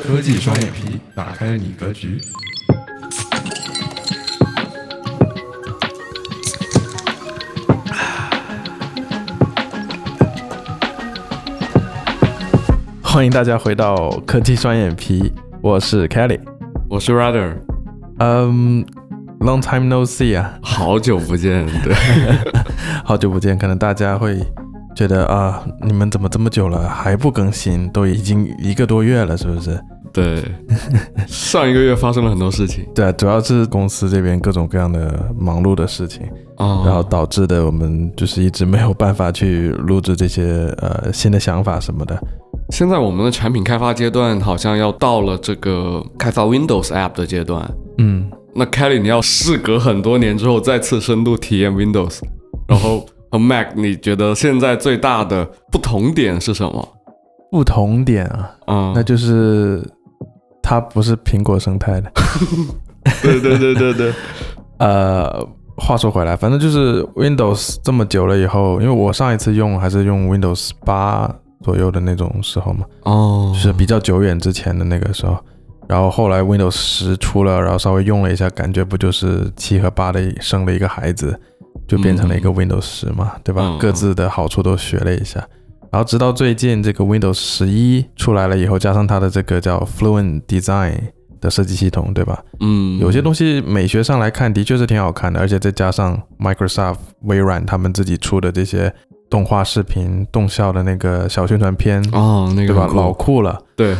科技双眼皮，打开你格局。欢迎大家回到科技双眼皮，我是 Kelly。我是 Rather，嗯、l o n g time no see 啊，好久不见，对，好久不见，可能大家会觉得啊，你们怎么这么久了还不更新？都已经一个多月了，是不是？对，上一个月发生了很多事情 对啊，主要是公司这边各种各样的忙碌的事情，啊然后导致的我们就是一直没有办法去录制这些呃新的想法什么的。现在我们的产品开发阶段好像要到了这个开发 Windows App 的阶段。嗯，那 Kelly，你要事隔很多年之后再次深度体验 Windows，然后和 Mac，你觉得现在最大的不同点是什么？不同点啊，嗯、那就是它不是苹果生态的。对对对对对，呃，话说回来，反正就是 Windows 这么久了以后，因为我上一次用还是用 Windows 八左右的那种时候嘛，哦，就是比较久远之前的那个时候。然后后来 Windows 十出了，然后稍微用了一下，感觉不就是七和八的生了一个孩子，就变成了一个 Windows 十嘛，对吧？嗯各自的好处都学了一下。然后直到最近这个 Windows 十一出来了以后，加上它的这个叫 Fluent Design 的设计系统，对吧？嗯，有些东西美学上来看的确是挺好看的，而且再加上 Microsoft、微软他们自己出的这些动画视频、动效的那个小宣传片，哦，那个对吧？老酷了。对，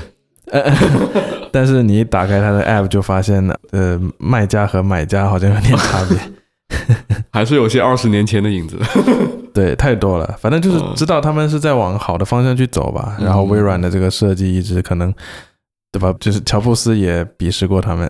但是你一打开它的 App 就发现，呃，卖家和买家好像有点差别。还是有些二十年前的影子。对，太多了。反正就是嗯知道他们是在往好的方向去走吧。嗯然后微软的这个设计一直可能，对吧？就是乔布斯也鄙视过他们。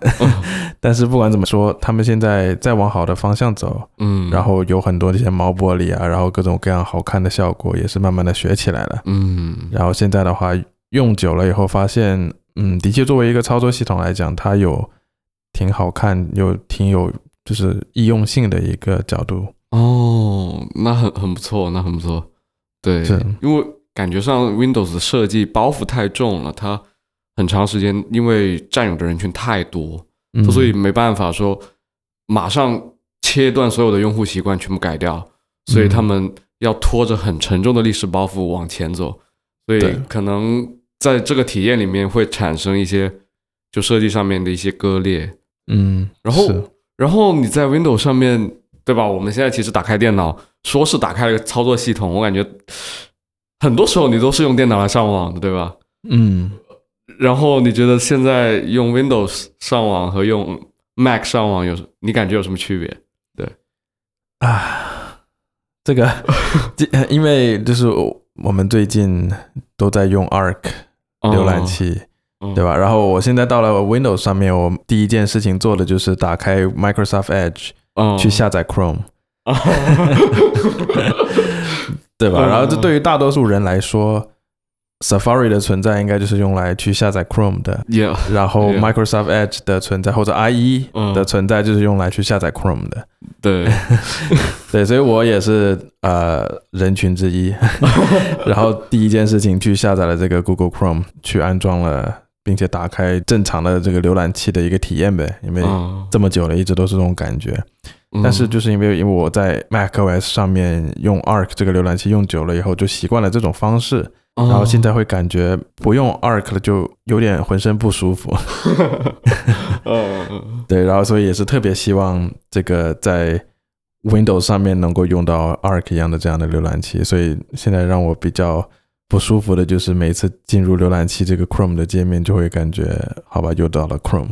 但是不管怎么说，他们现在在往好的方向走。嗯，然后有很多这些毛玻璃啊，然后各种各样好看的效果也是慢慢的学起来了。嗯，然后现在的话，用久了以后发现，嗯，的确作为一个操作系统来讲，它有挺好看，又挺有就是易用性的一个角度。哦，那很很不错，那很不错。对，因为感觉上 Windows 的设计包袱太重了，它很长时间因为占有的人群太多，嗯，所以没办法说马上切断所有的用户习惯全部改掉，所以嗯他们要拖着很沉重的历史包袱往前走，所以可能在这个体验里面会产生一些就设计上面的一些割裂。嗯，然后是然后你在 Windows 上面，对吧？我们现在其实打开电脑，说是打开了一个操作系统，我感觉很多时候你都是用电脑来上网的，对吧？嗯，然后你觉得现在用 Windows 上网和用 Mac 上网有，你感觉有什么区别？对啊，这个 因为就是我们最近都在用 Arc 浏览器。哦，对吧？然后我现在到了 Windows 上面，我第一件事情做的就是打开 Microsoft Edge 哦去下载 Chrome，、哦 对吧？嗯然后这对于大多数人来说，Safari 的存在应该就是用来去下载 Chrome 的，，Yeah，然后 Microsoft Edge 的存在或者 IE 嗯的存在就是用来去下载 Chrome 的。对，对，所以我也是呃人群之一。然后第一件事情去下载了这个 Google Chrome，去安装了，并且打开正常的这个浏览器的一个体验呗，因为嗯这么久了，一直都是这种感觉。但是就是因为因为我在 macOS 上面用 Arc 这个浏览器用久了以后，就习惯了这种方式，然然后现在会感觉不用 Arc 了就有点浑身不舒服。嗯嗯对，然后所以也是特别希望这个在 Windows 上面能够用到 Arc 一样的这样的浏览器，所以现在让我比较不舒服的就是每次进入浏览器这个 Chrome 的界面，就会感觉好吧，又到了 Chrome。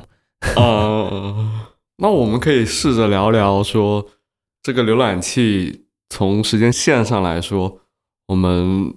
嗯，那我们可以试着聊聊说，这个浏览器从时间线上来说，我们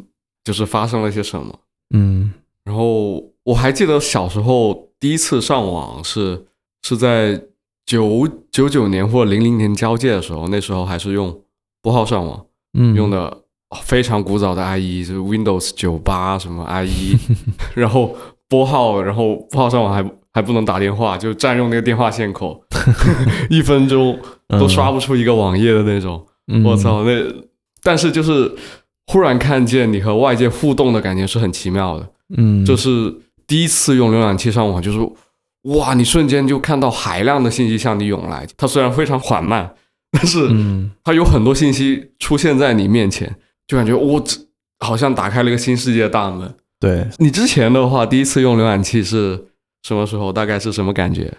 就是发生了些什么。嗯然后我还记得小时候第一次上网是是在九九九年或零零年交界的时候，那时候还是用拨号上网，嗯，用的非常古早的 IE，就是 Windows 九八什么 IE，然后拨号，然后拨号上网还还不能打电话，就占用那个电话线口，一分钟都刷不出一个网页的那种。嗯我！操，那但是就是忽然看见你和外界互动的感觉是很奇妙的，嗯，就是第一次用浏览器上网，就是哇，你瞬间就看到海量的信息向你涌来。它虽然非常缓慢，但是嗯它有很多信息出现在你面前，就感觉我这好像打开了一个新世界的大门。对，你之前的话，第一次用浏览器是什么时候？大概是什么感觉？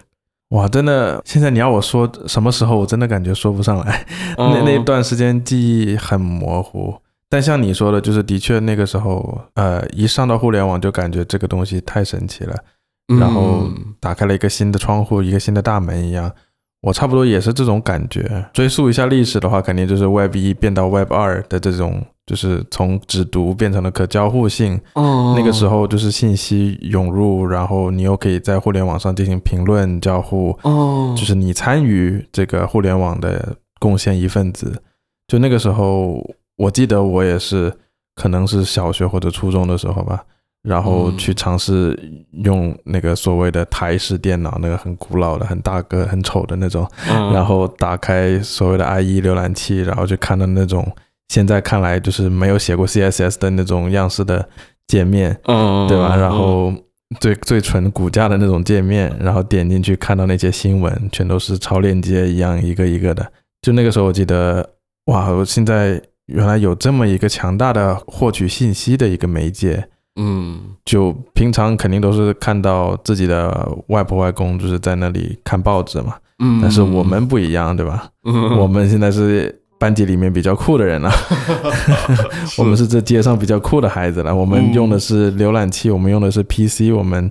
哇，真的，现在你要我说什么时候，我真的感觉说不上来。那嗯那段时间记忆很模糊，但像你说的，就是的确那个时候，呃，一上到互联网就感觉这个东西太神奇了，然后嗯打开了一个新的窗户，一个新的大门一样。我差不多也是这种感觉。追溯一下历史的话，肯定就是 Web 一变到 Web 二的这种，就是从只读变成了可交互性。哦那个时候就是信息涌入，然后你又可以在互联网上进行评论交互，哦，就是你参与这个互联网的贡献一份子。就那个时候，我记得我也是，可能是小学或者初中的时候吧，然后嗯去尝试用那个所谓的台式电脑，那个很古老的、很大个、很丑的那种，嗯 然后打开所谓的 IE 浏览器，然后就看到那种现在看来就是没有写过 CSS 的那种样式的界面，嗯，对吧？嗯然后最最纯骨架的那种界面，然后点进去看到那些新闻，全都是超链接一样一个一个的。就那个时候，我记得，哇，我现在原来有这么一个强大的获取信息的一个媒介。嗯就平常肯定都是看到自己的外婆外公就是在那里看报纸嘛，嗯，但是我们不一样，对吧？嗯我们现在是班级里面比较酷的人了，我们是这街上比较酷的孩子了。我们嗯用的是浏览器，我们用的是 PC，我们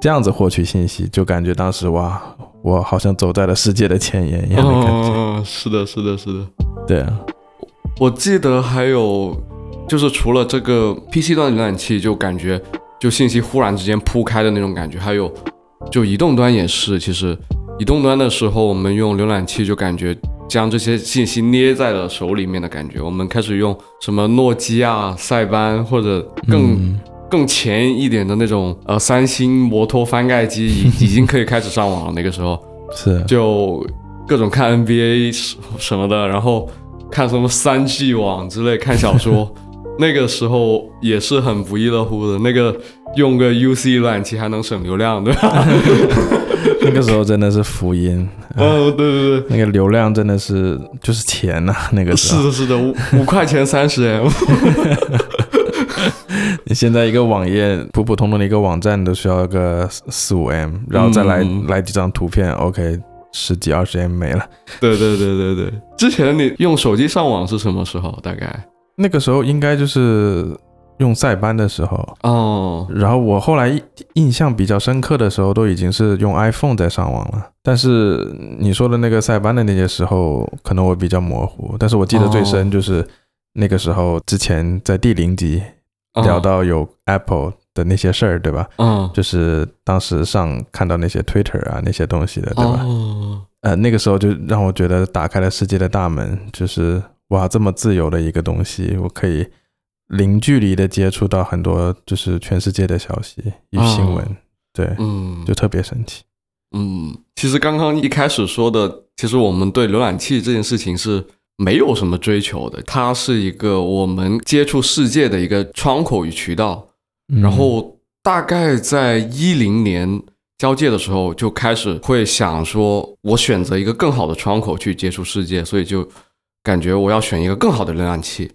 这样子获取信息，就感觉当时哇，我好像走在了世界的前沿一样的感觉。嗯，是的，是的，是的。对啊，我记得还有，就是除了这个 PC 端浏览器，就感觉就信息忽然之间铺开的那种感觉，还有就移动端也是，其实移动端的时候，我们用浏览器就感觉将这些信息捏在了手里面的感觉。我们开始用什么诺基亚、塞班或者更、嗯更前一点的那种呃三星摩托翻盖机，已 已经可以开始上网了。那个时候，是就各种看 NBA 什么的，然后看什么三 G 网之类，看小说。那个时候也是很不亦乐乎的。那个用个 UC 浏览器还能省流量，对吧？那个时候真的是福音，嗯，对对对，那个流量真的是就是钱呐、那个时候，是的，是的，五五块钱三十 M。你现在一个网页普普通通的一个网站都需要个四四五 M，然后再来、嗯来几张图片，OK，十几二十 M 没了。对对对对对。之前你用手机上网是什么时候？大概？那个时候应该就是用塞班的时候，哦，然后我后来印印象比较深刻的时候，都已经是用 iPhone 在上网了。但是你说的那个塞班的那些时候，可能我比较模糊，但是我记得最深就是那个时候之前在第零集哦聊，到有 Apple 的那些事儿，对吧？嗯，就是当时上看到那些 Twitter 啊那些东西的，对吧？哦，呃，那个时候就让我觉得打开了世界的大门，就是哇，这么自由的一个东西，我可以零距离的接触到很多就是全世界的消息与新闻，哦对，嗯，就特别神奇。嗯，其实刚刚一开始说的，其实我们对浏览器这件事情是没有什么追求的，它是一个我们接触世界的一个窗口与渠道。嗯然后大概在一零年交界的时候，就开始会想说，我选择一个更好的窗口去接触世界，所以就感觉我要选一个更好的浏览器。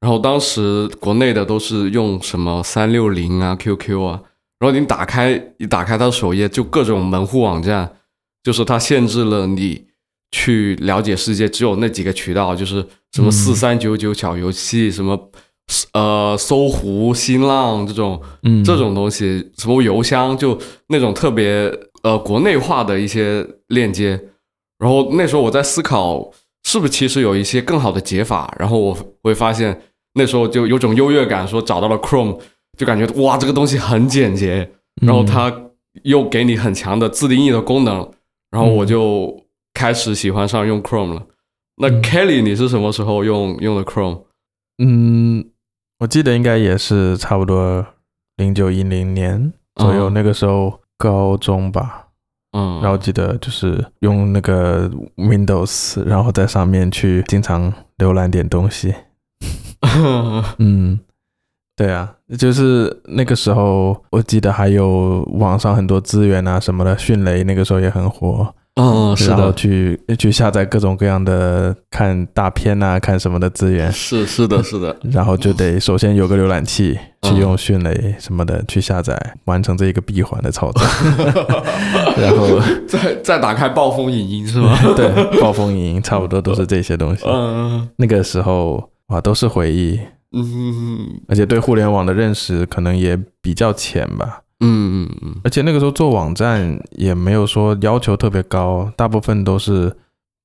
然后当时国内的都是用什么三六零啊、QQ 啊，然后你打开一打开它的首页，就各种门户网站，就是它限制了你去了解世界，只有那几个渠道，就是什么嗯四三九九小游戏，什么呃搜狐、新浪这种嗯这种东西，什么邮箱，就那种特别呃国内化的一些链接。然后那时候我在思考，是不是其实有一些更好的解法。然后我会发现，那时候就有种优越感，说找到了 Chrome，就感觉哇这个东西很简洁，然后它又给你很强的自定义的功能，然后我就开始喜欢上用 Chrome 了。那嗯 Kelly，你是什么时候用用的 Chrome？嗯，我记得应该也是差不多零九一零年左右，嗯那个时候高中吧。嗯，然后记得就是用那个 Windows，然后在上面去经常浏览点东西。嗯，对啊，就是那个时候，我记得还有网上很多资源啊什么的，迅雷那个时候也很火，嗯，是的，去去下载各种各样的看大片啊、看什么的资源，是是的，是的，然后就得首先有个浏览器，嗯去用迅雷什么的去下载，完成这一个闭环的操作，然后再再打开暴风影音是吗？对暴风影音差不多都是这些东西。嗯那个时候哇，都是回忆，嗯而且对互联网的认识可能也比较浅吧。嗯嗯嗯。而且那个时候做网站也没有说要求特别高，大部分都是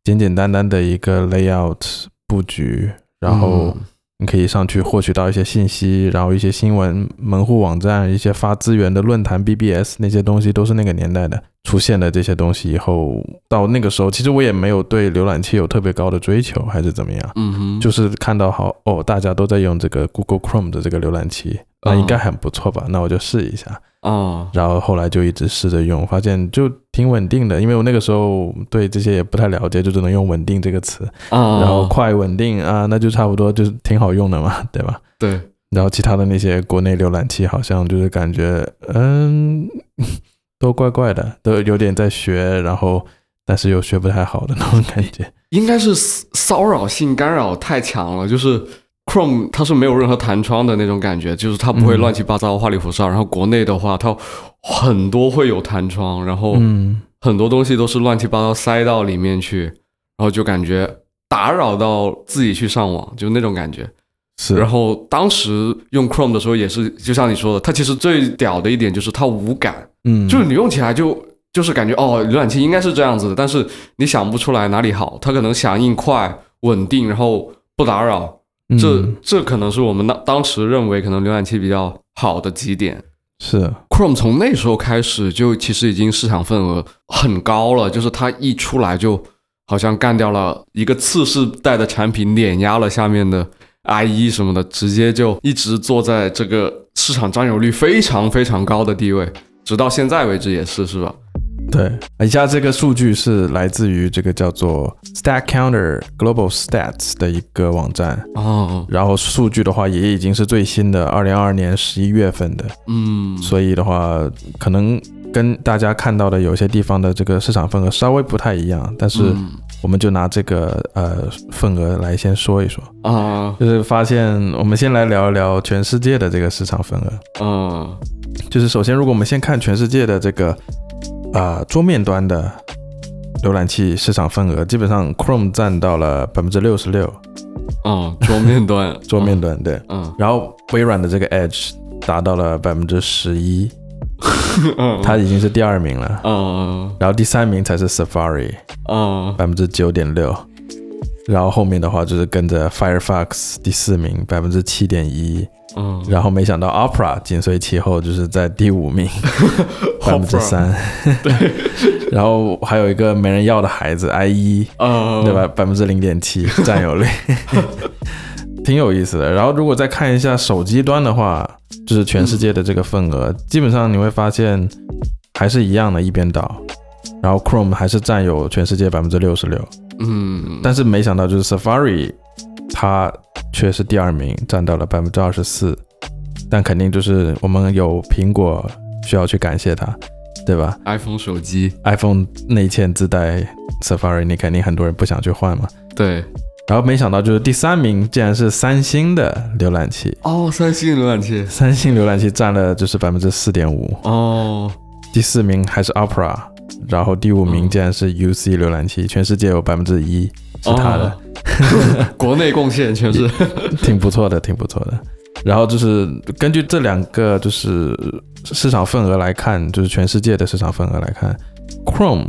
简简单单的一个 layout 布局，然后你可以上去获取到一些信息，然后一些新闻、门户网站、一些发资源的论坛、BBS 那些东西都是那个年代的出现了这些东西。以后到那个时候，其实我也没有对浏览器有特别高的追求，还是怎么样。嗯哼，就是看到好哦，大家都在用这个 Google Chrome 的这个浏览器，那应该很不错吧？那我就试一下。啊然后后来就一直试着用，发现就挺稳定的。因为我那个时候对这些也不太了解，就只能用“稳定”这个词。啊，然后快、稳定啊，那就差不多就是挺好用的嘛，对吧？对，然后其他的那些国内浏览器好像就是感觉，嗯，都怪怪的，都有点在学，然后但是又学不太好的那种感觉。应该是骚骚扰性干扰太强了，就是 Chrome 它是没有任何弹窗的那种感觉，就是它不会嗯乱七八糟、花里胡哨。然后国内的话，它很多会有弹窗，然后嗯，很多东西都是乱七八糟塞到里面去，然后就感觉打扰到自己去上网，就那种感觉。是，然后当时用 Chrome 的时候也是，就像你说的，它其实最屌的一点就是它无感，嗯，就是你用起来就就是感觉哦，浏览器应该是这样子的，但是你想不出来哪里好，它可能响应快、稳定，然后不打扰，这、嗯。这可能是我们当当时认为可能浏览器比较好的几点。是，Chrome 从那时候开始就其实已经市场份额很高了，就是它一出来就好像干掉了一个次世代的产品，碾压了下面的 IE 什么的，直接就一直坐在这个市场占有率非常非常高的地位，直到现在为止也是，是吧？对，以下这个数据是来自于这个叫做 Stack Counter Global Stats 的一个网站，哦，然后数据的话也已经是最新的，二零二二年十一月份的，嗯，所以的话可能跟大家看到的有些地方的这个市场份额稍微不太一样，但是嗯我们就拿这个呃份额来先说一说，啊，就是发现我们先来聊一聊全世界的这个市场份额，嗯就是首先如果我们先看全世界的这个啊、桌面端的浏览器市场份额，基本上 Chrome 占到了百分之六十六，啊，桌面端，桌面端对，嗯，然后微软的这个 Edge 达到了百分之十一，嗯，它已经是第二名了，嗯然后第三名才是 Safari，嗯。百分之九点六，然后后面的话就是跟着 Firefox 第四名，百分之七点一，嗯，然后没想到 Opera 紧随其后，就是在第五名，百分之三，对，然后还有一个没人要的孩子 IE，嗯，对吧？？百分之零点七占有率，挺有意思的。然后如果再看一下手机端的话，就是全世界的这个份额，基本上你会发现还是一样的，一边倒。然后 Chrome 还是占有全世界百分之六十六，嗯，但是没想到就是 Safari 它却是第二名，占到了百分之二十四。但肯定就是我们有苹果需要去感谢它，对吧 iPhone 手机，？iPhone 内嵌自带 Safari，你肯定很多人不想去换嘛。对，然后没想到就是第三名竟然是三星的浏览器，哦，三星浏览器，三星浏览器占了就是百分之四点五，哦，第四名还是 Opera，然后第五名嗯竟然是 UC 浏览器，全世界有百分之一是它的，哦国内贡献全是，挺不错的，挺不错的。然后就是根据这两个就是市场份额来看，就是全世界的市场份额来看，Chrome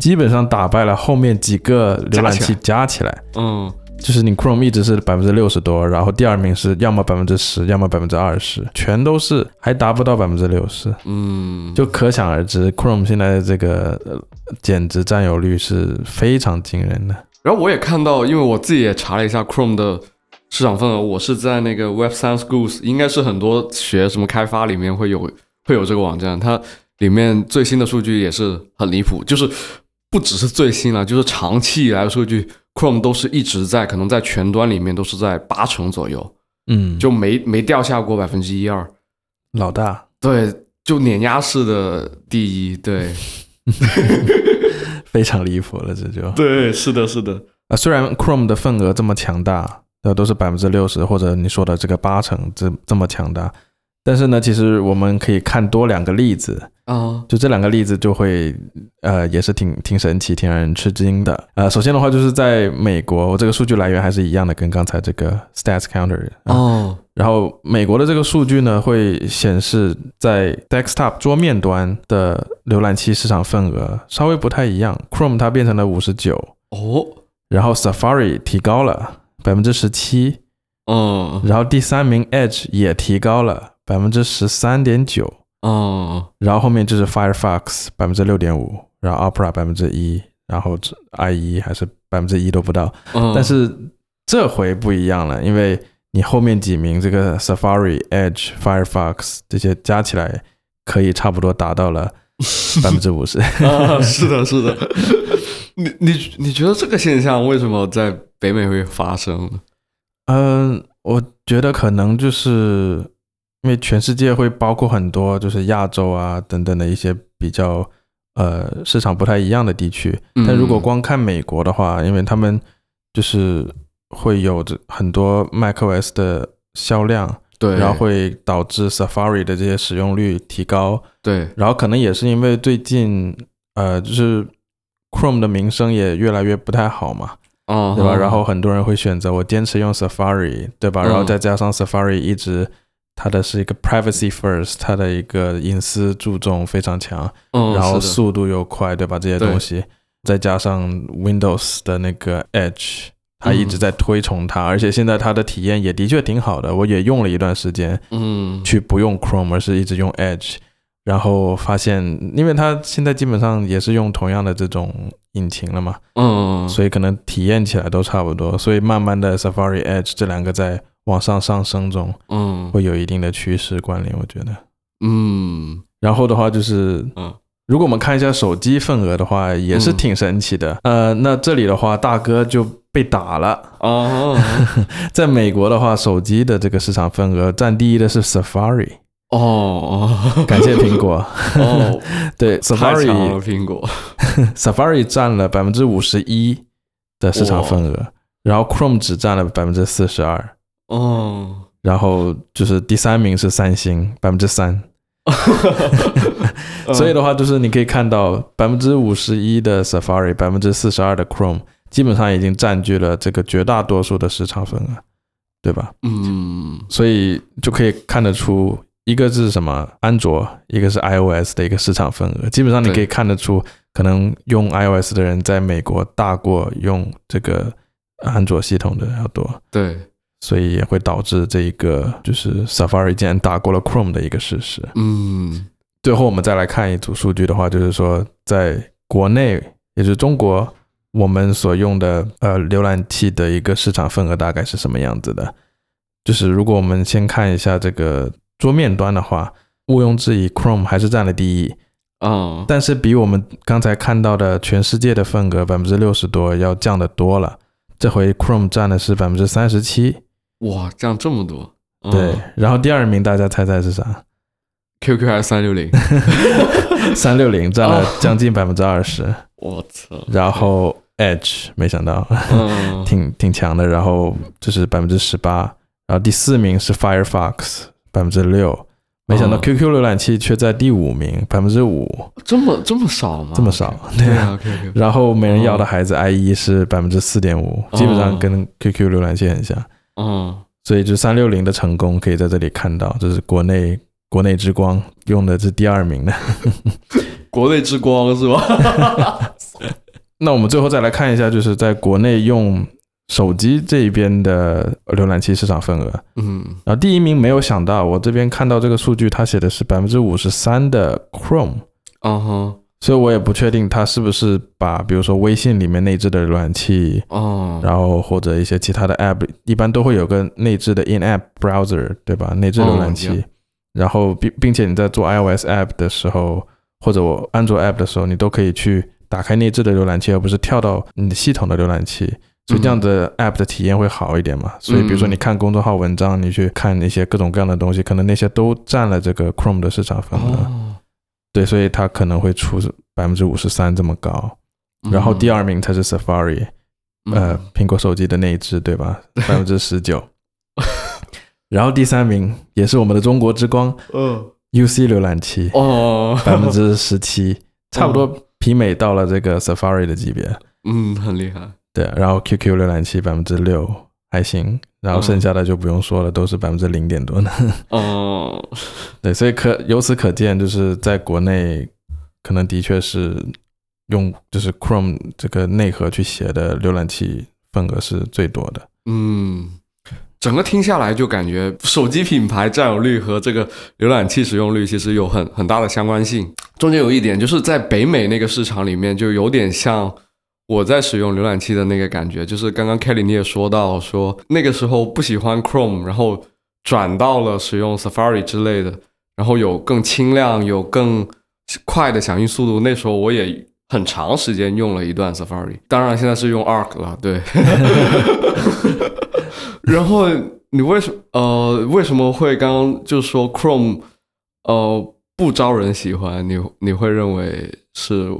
基本上打败了后面几个浏览器加起来。嗯就是你 Chrome 一直是百分之六十多，然后第二名是要么百分之十，要么百分之二十，全都是还达不到百分之六十，嗯，就可想而知，Chrome 现在的这个呃简直占有率是非常惊人的。然后我也看到，因为我自己也查了一下 Chrome 的市场份额，我是在那个 Web Science Schools，应该是很多学什么开发里面会有会有这个网站，它里面最新的数据也是很离谱，就是不只是最新了，就是长期以来的数据，Chrome 都是一直在可能在全端里面都是在八成左右，嗯，就没没掉下过百分之一二。老大，对，就碾压式的第一。对，非常离谱了，这就对，是的，是的。啊，虽然 Chrome 的份额这么强大，那，都是百分之六十或者你说的这个八成，这这么强大，但是呢，其实我们可以看多两个例子，啊，就这两个例子就会，呃，也是挺挺神奇、挺让人吃惊的。呃，首先的话就是在美国，我这个数据来源还是一样的，跟刚才这个 Stats Counter 啊。哦，然后美国的这个数据呢，会显示在 Desktop 桌面端的浏览器市场份额稍微不太一样，Chrome 它变成了五十九，哦，然后 Safari 提高了百分之十七，嗯，然后第三名 Edge 也提高了百分之十三点九，嗯，然后后面就是 Firefox 百分之六点五，然后 Opera 百分之一，然后 IE 还是百分之一都不到。嗯，但是这回不一样了，因为你后面几名这个 Safari、Edge、Firefox 这些加起来，可以差不多达到了 百分之五十。啊，是的，是的。你你你觉得这个现象为什么在北美会发生呢？嗯，我觉得可能就是因为全世界会包括很多就是亚洲啊等等的一些比较呃市场不太一样的地区。但如果嗯光看美国的话，因为他们就是会有着很多 macOS 的销量，对，然后会导致 Safari 的这些使用率提高，对，然后可能也是因为最近呃就是 Chrome 的名声也越来越不太好嘛，啊，对吧？嗯然后很多人会选择我坚持用 Safari，对吧？嗯然后再加上 Safari 一直它的是一个 privacy first，它的一个隐私注重非常强，嗯，然后速度又快，对吧？这些东西，再加上 Windows 的那个 Edge，它一直在推崇它，而且现在它的体验也的确挺好的，我也用了一段时间，嗯，去不用 Chrome，而是一直用 Edge，然后发现，因为它现在基本上也是用同样的这种引擎了嘛，嗯，所以可能体验起来都差不多，所以慢慢的 Safari、Edge 这两个在往上上升中嗯。会有一定的趋势关联，我觉得。嗯。然后的话就是，嗯。如果我们看一下手机份额的话，也是挺神奇的。呃，那这里的话，大哥就被打了。哦。在美国的话，手机的这个市场份额占第一的是 Safari，哦哦。感谢苹果。哦，对，Safari 苹果，Safari 占了百分之五十一的市场份额，然后 Chrome 只占了百分之四十二，哦，然后就是第三名是三星，百分之三。所以的话，就是你可以看到百分之五十一的 Safari，百分之四十二的 Chrome，基本上已经占据了这个绝大多数的市场份额，对吧？嗯所以就可以看得出，一个是什么安卓，一个是 iOS 的一个市场份额。基本上你可以看得出，可能用 iOS 的人在美国大过用这个安卓系统的要多，对，所以也会导致这一个就是 Safari 竟然打过了 Chrome 的一个事实。嗯最后我们再来看一组数据的话，就是说在国内，也就是中国，我们所用的呃浏览器的一个市场份额大概是什么样子的？就是如果我们先看一下这个桌面端的话，毋庸置疑，Chrome 还是占了第一，啊但是比我们刚才看到的全世界的份额百分之六十多要降得多了。这回 Chrome 占的是百分之三十七，哇，降这么多，嗯。对。然后第二名大家猜猜是啥？，QQ 还是三六零，三六零 占了将近百分之二十。我操，然后 Edge 没想到。嗯。挺挺强的，然后就是百分之十八，然后第四名是 Firefox 百分之六，没想到嗯。QQ 浏览器却在第五名百分之五，这么这么少吗？这么少，对对啊。然后没人要的孩子 IE 是百分之四点五，基本上跟 QQ 浏览器很像，嗯所以就三六零的成功可以在这里看到，这是国内国内之光用的是第二名的。国内之光是吧？那我们最后再来看一下，就是在国内用手机这一边的浏览器市场份额。嗯然后第一名没有想到，我这边看到这个数据，它写的是百分之五十三的 Chrome，啊哈所以我也不确定它是不是把比如说微信里面内置的浏览器，哦，然后或者一些其他的 App，一般都会有个内置的 In-App Browser，对吧？内置浏览器。哦然后并并且你在做 iOS App 的时候，或者我安卓 App 的时候，你都可以去打开内置的浏览器，而不是跳到你的系统的浏览器。所以这样的 App 的体验会好一点嘛。所以比如说你看公众号文章，你去看一些各种各样的东西，可能那些都占了这个 Chrome 的市场份额。哦，对，所以它可能会出百分之五十三这么高。然后第二名才是 Safari，、嗯呃，苹果手机的那一只，对吧？百分之十九。然后第三名也是我们的中国之光嗯 UC 浏览器，哦，百分之十七，差不多媲美到了这个 Safari 的级别。嗯，很厉害。对，然后 QQ 浏览器百分之六还行，然后剩下的就不用说了，都是百分之零点多的。哦，对，所以可由此可见，就是在国内可能的确是用就是 Chrome 这个内核去写的浏览器份额是最多的。嗯，整个听下来就感觉手机品牌占有率和这个浏览器使用率其实有很很大的相关性。中间有一点就是在北美那个市场里面，就有点像我在使用浏览器的那个感觉。就是刚刚 Kelly 你也说到说那个时候不喜欢 Chrome，然后转到了使用 Safari 之类的，然后有更轻量、有更快的响应速度。那时候我也很长时间用了一段 Safari，当然现在是用 Arc 了，对。然后你为什呃为什么会刚刚就说 Chrome 呃不招人喜欢？你你会认为是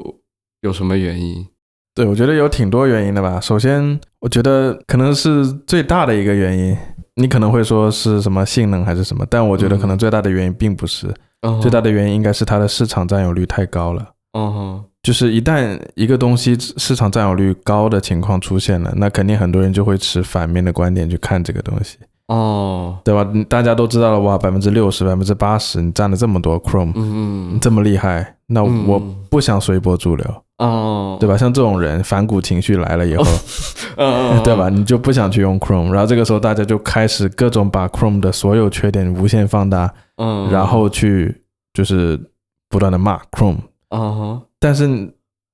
有什么原因？对，我觉得有挺多原因的吧。首先，我觉得可能是最大的一个原因，你可能会说是什么性能还是什么，但我觉得可能最大的原因并不是，嗯最大的原因应该是它的市场占有率太高了。嗯哼就是一旦一个东西市场占有率高的情况出现了，那肯定很多人就会持反面的观点去看这个东西，哦对吧？嗯大家都知道了，哇，百分之六十、百分之八十，你占了这么多 Chrome，、嗯嗯这么厉害，那嗯我不想随波逐流，哦对吧？像这种人，反骨情绪来了以后，嗯嗯对吧？？你就不想去用 Chrome，然后这个时候大家就开始各种把 Chrome 的所有缺点无限放大，嗯，然后去就是不断的骂 Chrome，嗯哼但是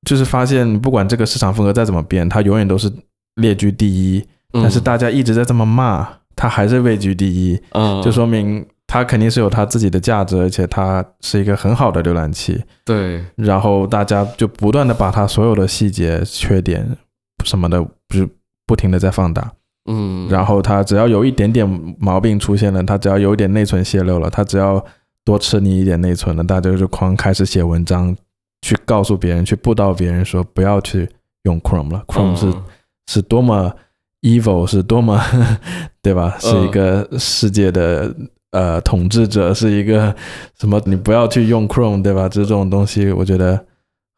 就是发现，不管这个市场份额再怎么变，它永远都是列居第一。嗯但是大家一直在这么骂，它还是位居第一，嗯就说明它肯定是有它自己的价值，而且它是一个很好的浏览器。对然后大家就不断的把它所有的细节、缺点什么的，不是不停的在放大。嗯，然后它只要有一点点毛病出现了，它只要有一点内存泄露了，它只要多吃你一点内存了，大家就狂开始写文章，去告诉别人，去布道别人说不要去用 Chrome 了，Chrome 是、嗯是多么 evil，是多么 对吧？是一个世界的呃统治者，是一个什么？你不要去用 Chrome，对吧？这这种东西，我觉得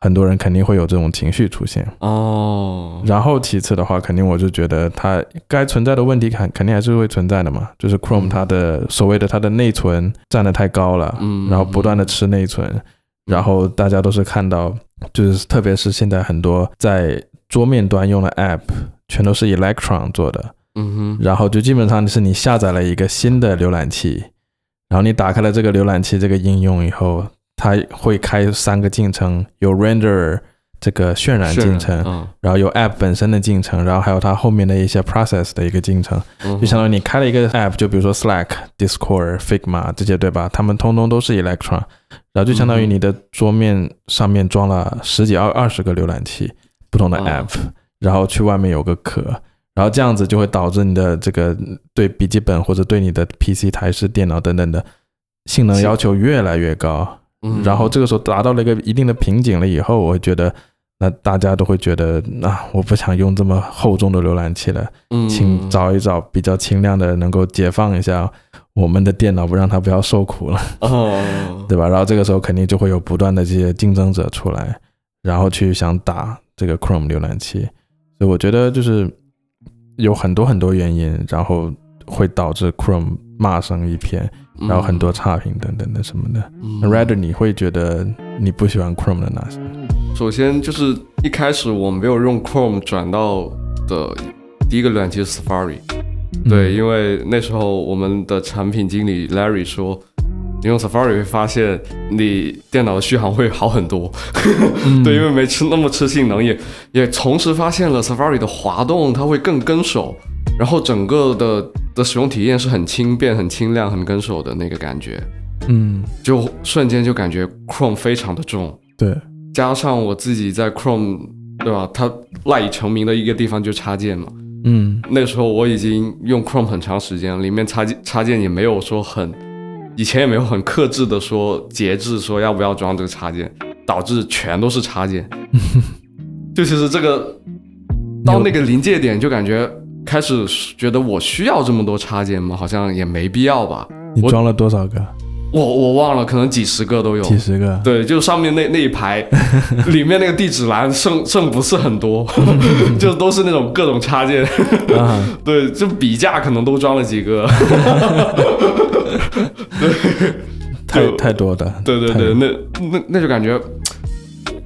很多人肯定会有这种情绪出现。哦然后其次的话，肯定我就觉得它该存在的问题肯肯定还是会存在的嘛，就是 Chrome 它的所谓的它的内存占的太高了，嗯然后不断的吃内存，然后大家都是看到，就是特别是现在很多在桌面端用的 App 全都是 Electron 做的，嗯哼。然后就基本上是你下载了一个新的浏览器，然后你打开了这个浏览器这个应用以后，它会开三个进程，有 render 这个渲染进程，嗯。然后有 App 本身的进程，然后还有它后面的一些 process 的一个进程，嗯就相当于你开了一个 App，就比如说 Slack、Discord、Figma 这些，对吧？它们通通都是 Electron，然后就相当于你的桌面上面装了十几二二十个浏览器，不同的哦 App，、然后去外面有个壳，然后这样子就会导致你的这个对笔记本或者对你的 PC、台式电脑等等的性能要求越来越高。嗯。然后这个时候达到了一个一定的瓶颈了以后，我会觉得，那大家都会觉得，那、我不想用这么厚重的浏览器了，嗯。请找一找比较轻量的，能够解放一下我们的电脑，不让它不要受苦了，哦。对吧？然后这个时候肯定就会有不断的这些竞争者出来，然后去想打这个 Chrome 浏览器，所以我觉得就是有很多很多原因，然后会导致 Chrome 骂声一片，然后很多差评等等的什么的。Rather 你会觉得你不喜欢 Chrome 的哪些？首先就是一开始我没有用 Chrome 转到的第一个浏览器是 Safari，对，嗯因为那时候我们的产品经理 Larry 说，你用 Safari 会发现你电脑的续航会好很多，嗯对，因为没吃那么吃性能，也也同时发现了 Safari 的滑动它会更跟手，然后整个的的使用体验是很轻便、很轻量、很跟手的那个感觉，嗯，就瞬间就感觉 Chrome 非常的重。对，加上我自己在 Chrome，对吧？它赖以成名的一个地方就插件嘛。嗯那时候我已经用 Chrome 很长时间了，里面插件插件也没有说很，以前也没有很克制的说节制说要不要装这个插件，导致全都是插件。就其实这个到那个临界点，就感觉开始觉得我需要这么多插件吗？好像也没必要吧。你装了多少个？我我忘了，可能几十个都有。几十个？对，就上面那那一排，里面那个地址栏剩剩不是很多，就都是那种各种插件。啊，对，就笔架可能都装了几个。太就太多的。对对对，那那那就感觉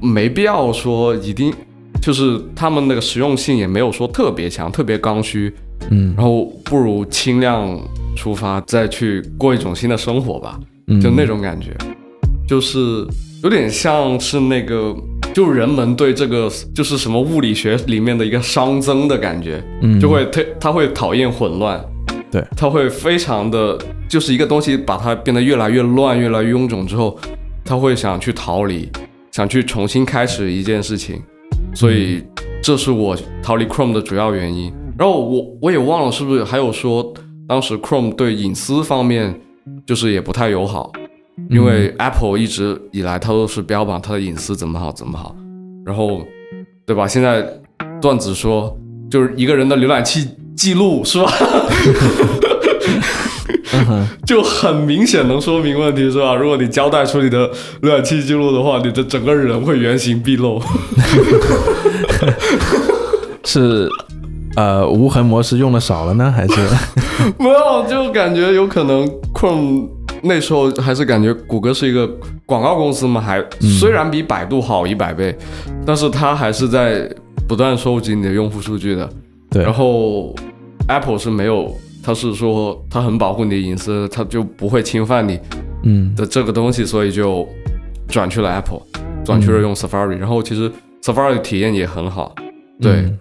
没必要说一定，就是他们那个实用性也没有说特别强，特别刚需，嗯然后不如轻量出发，再去过一种新的生活吧，嗯，就那种感觉，就是有点像是那个。就人们对这个就是什么物理学里面的一个熵增的感觉，嗯。就会他他会讨厌混乱，对，他会非常的就是一个东西把它变得越来越乱、越来越臃肿之后，他会想去逃离，想去重新开始一件事情，所以这是我逃离 Chrome 的主要原因。然后我我也忘了是不是还有说，当时 Chrome 对隐私方面就是也不太友好，因为 Apple 一直以来它都是标榜它的隐私怎么好怎么好，然后对吧？现在段子说就是一个人的浏览器记录是吧？就很明显能说明问题是吧？如果你交代出你的浏览器记录的话，你的整个人会原形毕露。是呃无痕模式用的少了呢，还是？没有，就感觉有可能 Chrome 那时候还是感觉谷歌是一个广告公司嘛，还虽然比百度好一百倍，但是它还是在不断收集你的用户数据的。对。然后 Apple 是没有，它是说它很保护你的隐私，它就不会侵犯你嗯。的这个东西，所以就转去了 Apple，转去了用 Safari，、然后其实 Safari 体验也很好，对。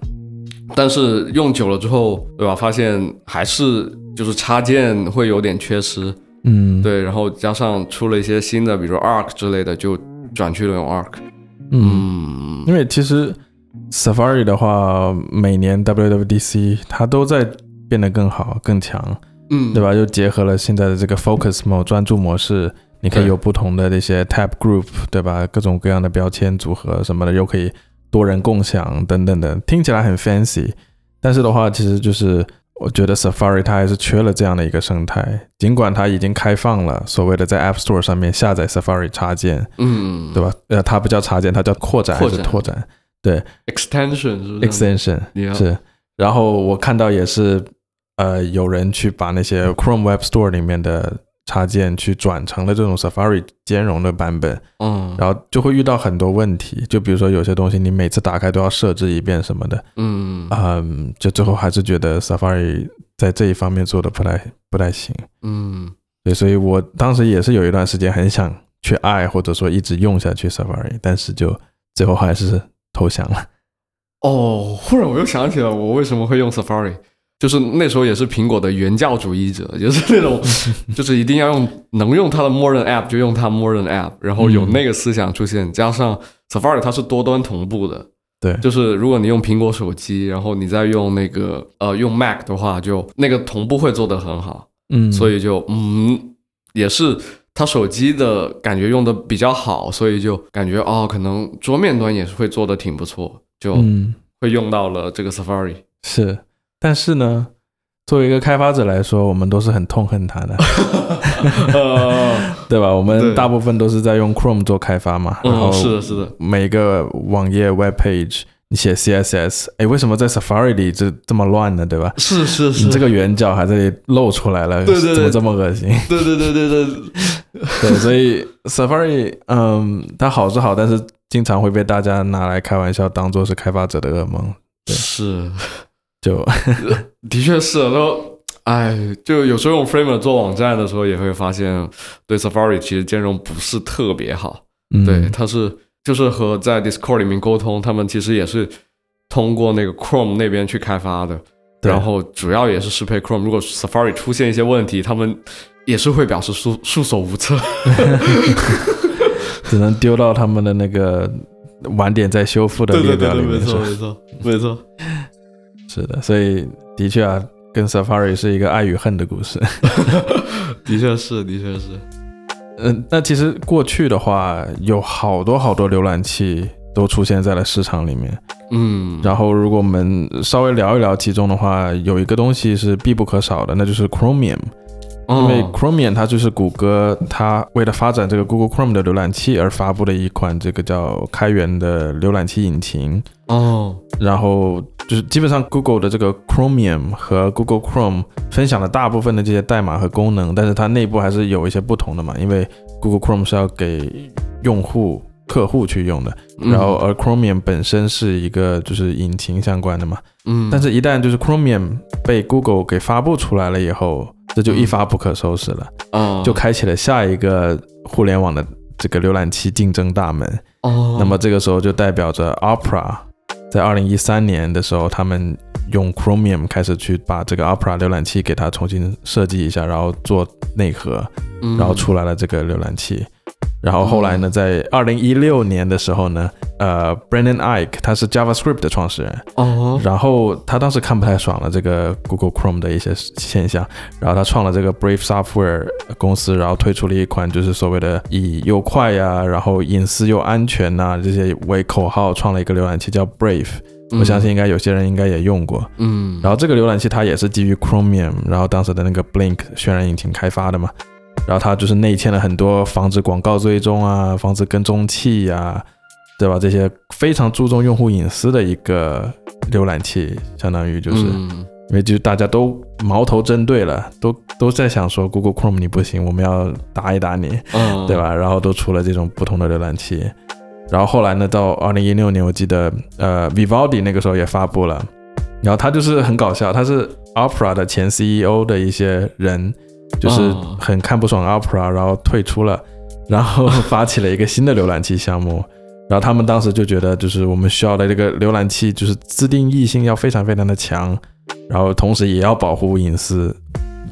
嗯但是用久了之后，对吧？发现还是就是插件会有点缺失，嗯对。然后加上出了一些新的，比如说 Arc 之类的，就转去了用 Arc。嗯，嗯，因为其实 Safari 的话，每年 WWDC 它都在变得更好更强，嗯，对吧？又结合了现在的这个 Focus Mode 专注模式，你可以有不同的那些 Tab Group，对吧？各种各样的标签组合什么的，又可以多人共享等等的，听起来很 fancy。但是的话，其实就是我觉得 Safari 它还是缺了这样的一个生态，尽管它已经开放了所谓的在 App Store 上面下载 Safari 插件，嗯，对吧？呃，它不叫插件，它叫扩展还是拓展对？？Extension 是不是 extension 是，然后我看到也是，呃，有人去把那些 Chrome Web Store 里面的插件去转成了这种 Safari 兼容的版本，嗯，然后就会遇到很多问题，就比如说有些东西你每次打开都要设置一遍什么的，嗯。嗯，就最后还是觉得 Safari 在这一方面做的不太不太行，嗯。对，所以我当时也是有一段时间很想去爱或者说一直用下去 Safari，但是就最后还是投降了。哦，忽然我又想起了我为什么会用 Safari，就是那时候也是苹果的原教主义者，就是那种 就是一定要用能用它的默认 App 就用它默认 App，然后有那个思想出现，加上 Safari 它是多端同步的，对就是如果你用苹果手机，然后你再用那个呃用 Mac 的话，就那个同步会做得很好，嗯，所以就嗯也是。它手机的感觉用的比较好，所以就感觉哦，可能桌面端也是会做的挺不错，就嗯。会用到了这个 Safari。是，但是呢，作为一个开发者来说，我们都是很痛恨它的，呃，对吧？我们大部分都是在用 Chrome 做开发嘛，然后嗯，是的，是的，每个网页 Web Page 你写 CSS，哎，为什么在 Safari 里这这么乱呢？对吧？是是是你这个圆角还这里露出来了，对对对怎么这么恶心？对对对对对，对，所以 Safari，嗯，它好是好，但是经常会被大家拿来开玩笑，当做是开发者的噩梦。对是，就的确是。然后，哎，就有时候用 Framer 做网站的时候，也会发现对 Safari 其实兼容不是特别好。嗯对，它是就是和在 Discord 里面沟通，他们其实也是通过那个 Chrome 那边去开发的。然后主要也是适配 Chrome。如果 Safari 出现一些问题，他们也是会表示束束手无策。只能丢到他们的那个晚点再修复的列表里面。没错没错，没错。是的，所以的确啊，跟 Safari 是一个爱与恨的故事。的确是，的确是。嗯，那其实过去的话，有好多好多浏览器都出现在了市场里面。嗯，然后，如果我们稍微聊一聊其中的话，有一个东西是必不可少的，那就是 Chromium。因为哦 Chromium 它就是谷歌它为了发展这个 Google Chrome 的浏览器而发布的一款这个叫开源的浏览器引擎。哦，然后就是基本上 Google 的这个 Chromium 和 Google Chrome 分享了大部分的这些代码和功能，但是它内部还是有一些不同的嘛，因为 Google Chrome 是要给用户客户去用的，嗯。然后而 Chromium 本身是一个就是引擎相关的嘛，嗯，但是一旦就是 Chromium 被 Google 给发布出来了以后，这就一发不可收拾了，啊，就开启了下一个互联网的这个浏览器竞争大门。哦，那么这个时候就代表着 Opera 在二零一三年的时候，他们用 Chromium 开始去把这个 Opera 浏览器给它重新设计一下，然后做内核，嗯然后出来了这个浏览器。然后后来呢，在二零一六年的时候呢，呃，Brendan Ike 他是 JavaScript 的创始人，哦，然后他当时看不太爽了这个 Google Chrome 的一些现象，然后他创了这个 Brave Software 公司，然后推出了一款就是所谓的以又快呀、然后隐私又安全呐、这些为口号，创了一个浏览器叫 Brave。我相信应该有些人应该也用过。嗯，然后这个浏览器它也是基于 Chromium，然后当时的那个 Blink 渲染引擎开发的嘛。然后它就是内嵌了很多防止广告追踪啊、防止跟踪器呀、对吧？这些非常注重用户隐私的一个浏览器，相当于就是、嗯因为就是大家都矛头针对了，都都在想说 Google Chrome 你不行，我们要打一打你，嗯，对？吧？然后都出了这种不同的浏览器。然后后来呢，到二零一六年，我记得呃，Vivaldi 那个时候也发布了，然后他就是很搞笑，他是 Opera 的前 CEO 的一些人，就是哦很看不爽 Opera，然后退出了，然后发起了一个新的浏览器项目。然后他们当时就觉得，就是我们需要的这个浏览器，就是自定义性要非常非常的强，然后同时也要保护隐私，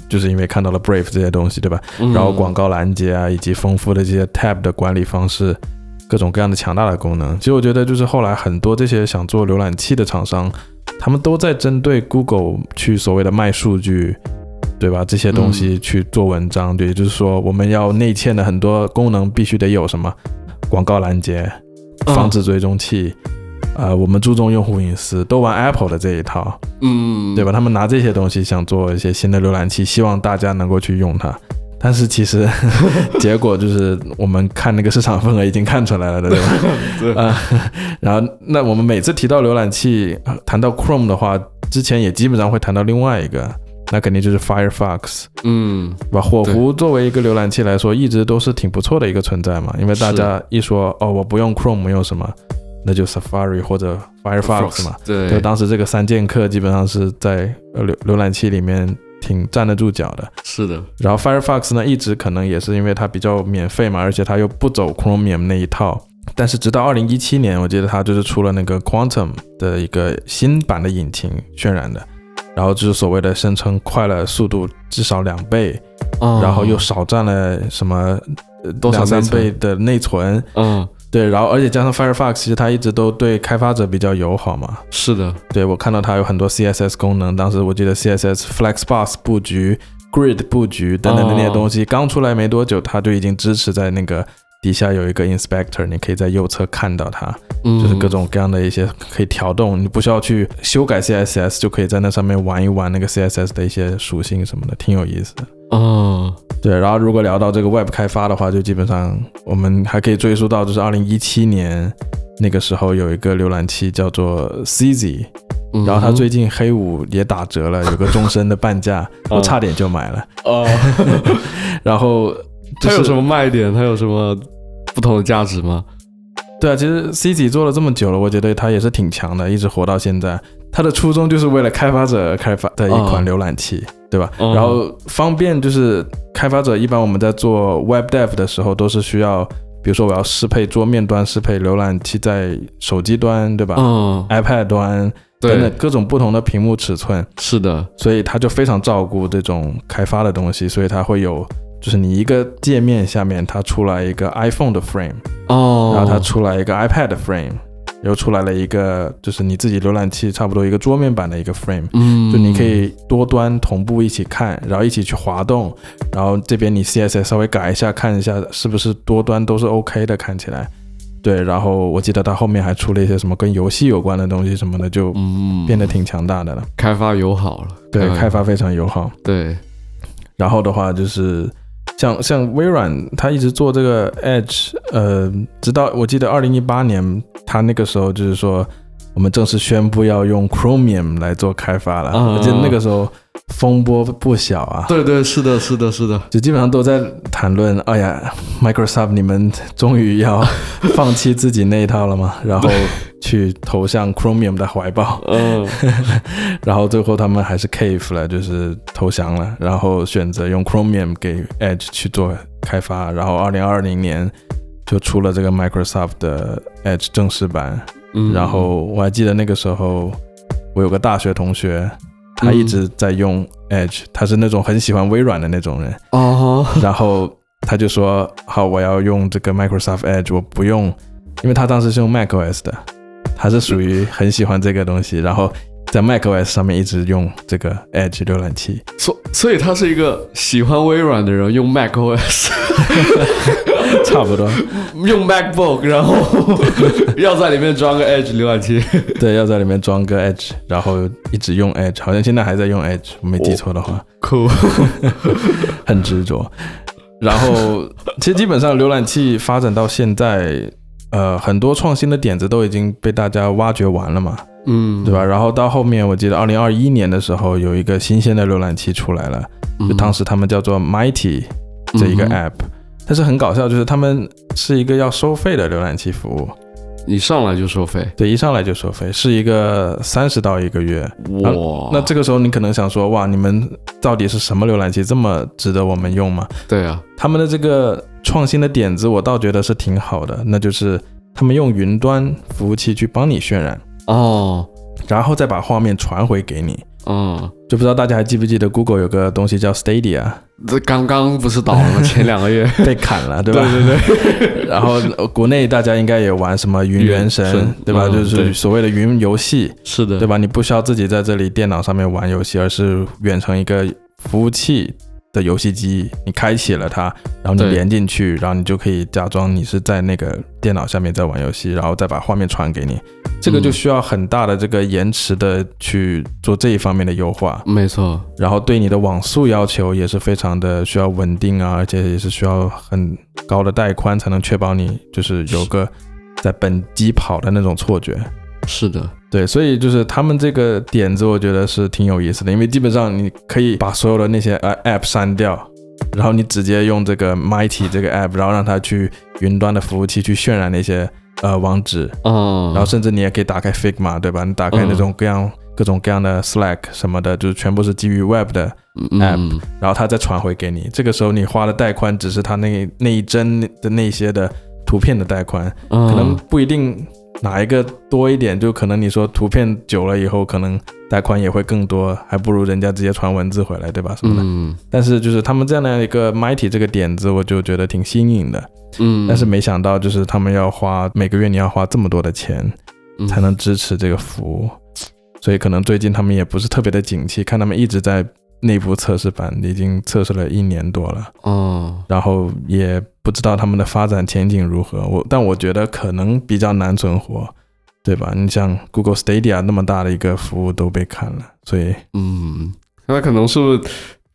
就是因为看到了 Brave 这些东西，对吧？嗯然后广告拦截啊，以及丰富的这些 tab 的管理方式，各种各样的强大的功能。其实我觉得，就是后来很多这些想做浏览器的厂商，他们都在针对 Google 去所谓的卖数据，对吧？这些东西去做文章，对，也就是说我们要内嵌的很多功能必须得有什么广告拦截、防止追踪器。呃，我们注重用户隐私，都玩 Apple 的这一套，嗯，对吧？他们拿这些东西想做一些新的浏览器，希望大家能够去用它。但是其实 结果就是我们看那个市场份额已经看出来了的，对吧？对啊、然后那我们每次提到浏览器，呃谈到 Chrome 的话，之前也基本上会谈到另外一个，那肯定就是 Firefox，嗯对吧？火狐作为一个浏览器来说，一直都是挺不错的一个存在嘛，因为大家一说哦，我不用 Chrome 用什么，那就 Safari 或者 Firefox 嘛。对就对，当时这个三剑客基本上是在呃浏浏览器里面挺站得住脚的。是的，然后 Firefox 呢，一直可能也是因为它比较免费嘛，而且它又不走 Chromium 那一套。但是直到二零一七年，我记得它就是出了那个 Quantum 的一个新版的引擎渲染的，然后就是所谓的声称快了速度至少两倍，嗯然后又少占了什么呃多少两三倍的内存。嗯，对，然后而且加上 Firefox，其实它一直都对开发者比较友好嘛，是的，对我看到它有很多 CSS 功能，当时我记得 CSS Flexbox 布局、Grid 布局等等的那些东西，刚出来没多久，它就已经支持在那个底下有一个 Inspector，你可以在右侧看到它，嗯，就是各种各样的一些可以调动，你不需要去修改 CSS，就可以在那上面玩一玩那个 CSS 的一些属性什么的，挺有意思的。哦，对，然后如果聊到这个 Web 开发的话，就基本上我们还可以追溯到就是二零一七年那个时候有一个浏览器叫做 CZ，嗯然后它最近黑五也打折了，有个终身的半价，我差点就买了。哦，然后就是它有什么卖点？它有什么不同的价值吗？对啊，其实 CZ 做了这么久了，我觉得它也是挺强的，一直活到现在。它的初衷就是为了开发者开发的一款浏览器，对吧？哦然后方便就是开发者一般我们在做 Web Dev 的时候都是需要，比如说我要适配桌面端，适配浏览器在手机端，对吧、嗯，i p a d 端等等对，各种不同的屏幕尺寸，是的，所以它就非常照顾这种开发的东西，所以它会有，就是你一个界面下面它出来一个 iPhone 的 frame，哦，然后它出来一个 iPad 的 frame，又出来了一个就是你自己浏览器差不多一个桌面版的一个 Frame，嗯，就你可以多端同步一起看，然后一起去滑动，然后这边你 CSS 稍微改一下，看一下是不是多端都是 OK 的，看起来。对，然后我记得它后面还出了一些什么跟游戏有关的东西什么的，就嗯。变得挺强大的了。开发友好了，对，嗯。开发非常友好。对，然后的话就是像像微软，它一直做这个 Edge，呃，直到我记得二零一八年，它那个时候就是说，我们正式宣布要用 Chromium 来做开发了，嗯而且那个时候风波不小啊。对对，是的，是的，是的，就基本上都在谈论，哎呀，Microsoft 你们终于要放弃自己那一套了吗？然后去投向 Chromium 的怀抱。嗯 然后最后他们还是 cave 了，就是投降了，然后选择用 Chromium 给 Edge 去做开发，然后二零二零年就出了这个 Microsoft 的 Edge 正式版。嗯，然后我还记得那个时候，我有个大学同学，他一直在用 Edge，、他是那种很喜欢微软的那种人，哦，然后他就说：“好，我要用这个 Microsoft Edge，我不用，因为他当时是用 macOS 的，他是属于很喜欢这个东西，然后在 macOS 上面一直用这个 Edge 浏览器。所所以他是一个喜欢微软的人，用 macOS，差不多，用 MacBook，然后 要在里面装个 Edge 浏览器。对，要在里面装个 Edge，然后一直用 Edge，好像现在还在用 Edge，我没记错的话，酷，很执着。然后其实基本上浏览器发展到现在，呃，很多创新的点子都已经被大家挖掘完了嘛。嗯，对吧？？然后到后面，我记得二零二一年的时候，有一个新鲜的浏览器出来了，就当时他们叫做 Mighty 这一个 app，、但是很搞笑，就是他们是一个要收费的浏览器服务，一上来就收费，对，一上来就收费，是一个三十刀一个月。哇，那这个时候你可能想说，哇，你们到底是什么浏览器，这么值得我们用吗？对啊，他们的这个创新的点子，我倒觉得是挺好的，那就是他们用云端服务器去帮你渲染，哦，然后再把画面传回给你。嗯，就不知道大家还记不记得 Google 有个东西叫 Stadia 这刚刚不是倒了吗？前两个月，被砍了，对吧？对对对 然后呃国内大家应该也玩什么云原神，对吧？嗯就是所谓的云游戏，是的，对吧？你不需要自己在这里电脑上面玩游戏，而是远程一个服务器的游戏机，你开启了它，然后你连进去，然后你就可以假装你是在那个电脑下面在玩游戏，然后再把画面传给你。这个就嗯需要很大的这个延迟的去做这一方面的优化。没错，然后对你的网速要求也是非常的需要稳定啊，而且也是需要很高的带宽才能确保你就是有个在本机跑的那种错觉。是的，对，所以就是他们这个点子，我觉得是挺有意思的，因为基本上你可以把所有的那些呃 app 删掉，然后你直接用这个 Mighty 这个 app，然后让它去云端的服务器去渲染那些呃网址，嗯，然后甚至你也可以打开 Figma，对吧？你打开那种各样、各种各样的 Slack 什么的，就是全部是基于 Web 的，嗯 app 然后它再传回给你。这个时候你花的带宽只是它那那一帧的那些的图片的带宽，可可能不一定哪一个多一点，就可能你说图片久了以后，可能带宽也会更多，还不如人家直接传文字回来，对吧？什么的。嗯但是就是他们这样的一个 Mighty 这个点子，我就觉得挺新颖的。嗯，但是没想到，就是他们要花每个月你要花这么多的钱嗯才能支持这个服务，所以可能最近他们也不是特别的景气，看他们一直在内部测试版，已经测试了一年多了。嗯，然后也不知道他们的发展前景如何。我但我觉得可能比较难存活，对吧？你像 Google Stadia 那么大的一个服务都被砍了，所以嗯，那可能是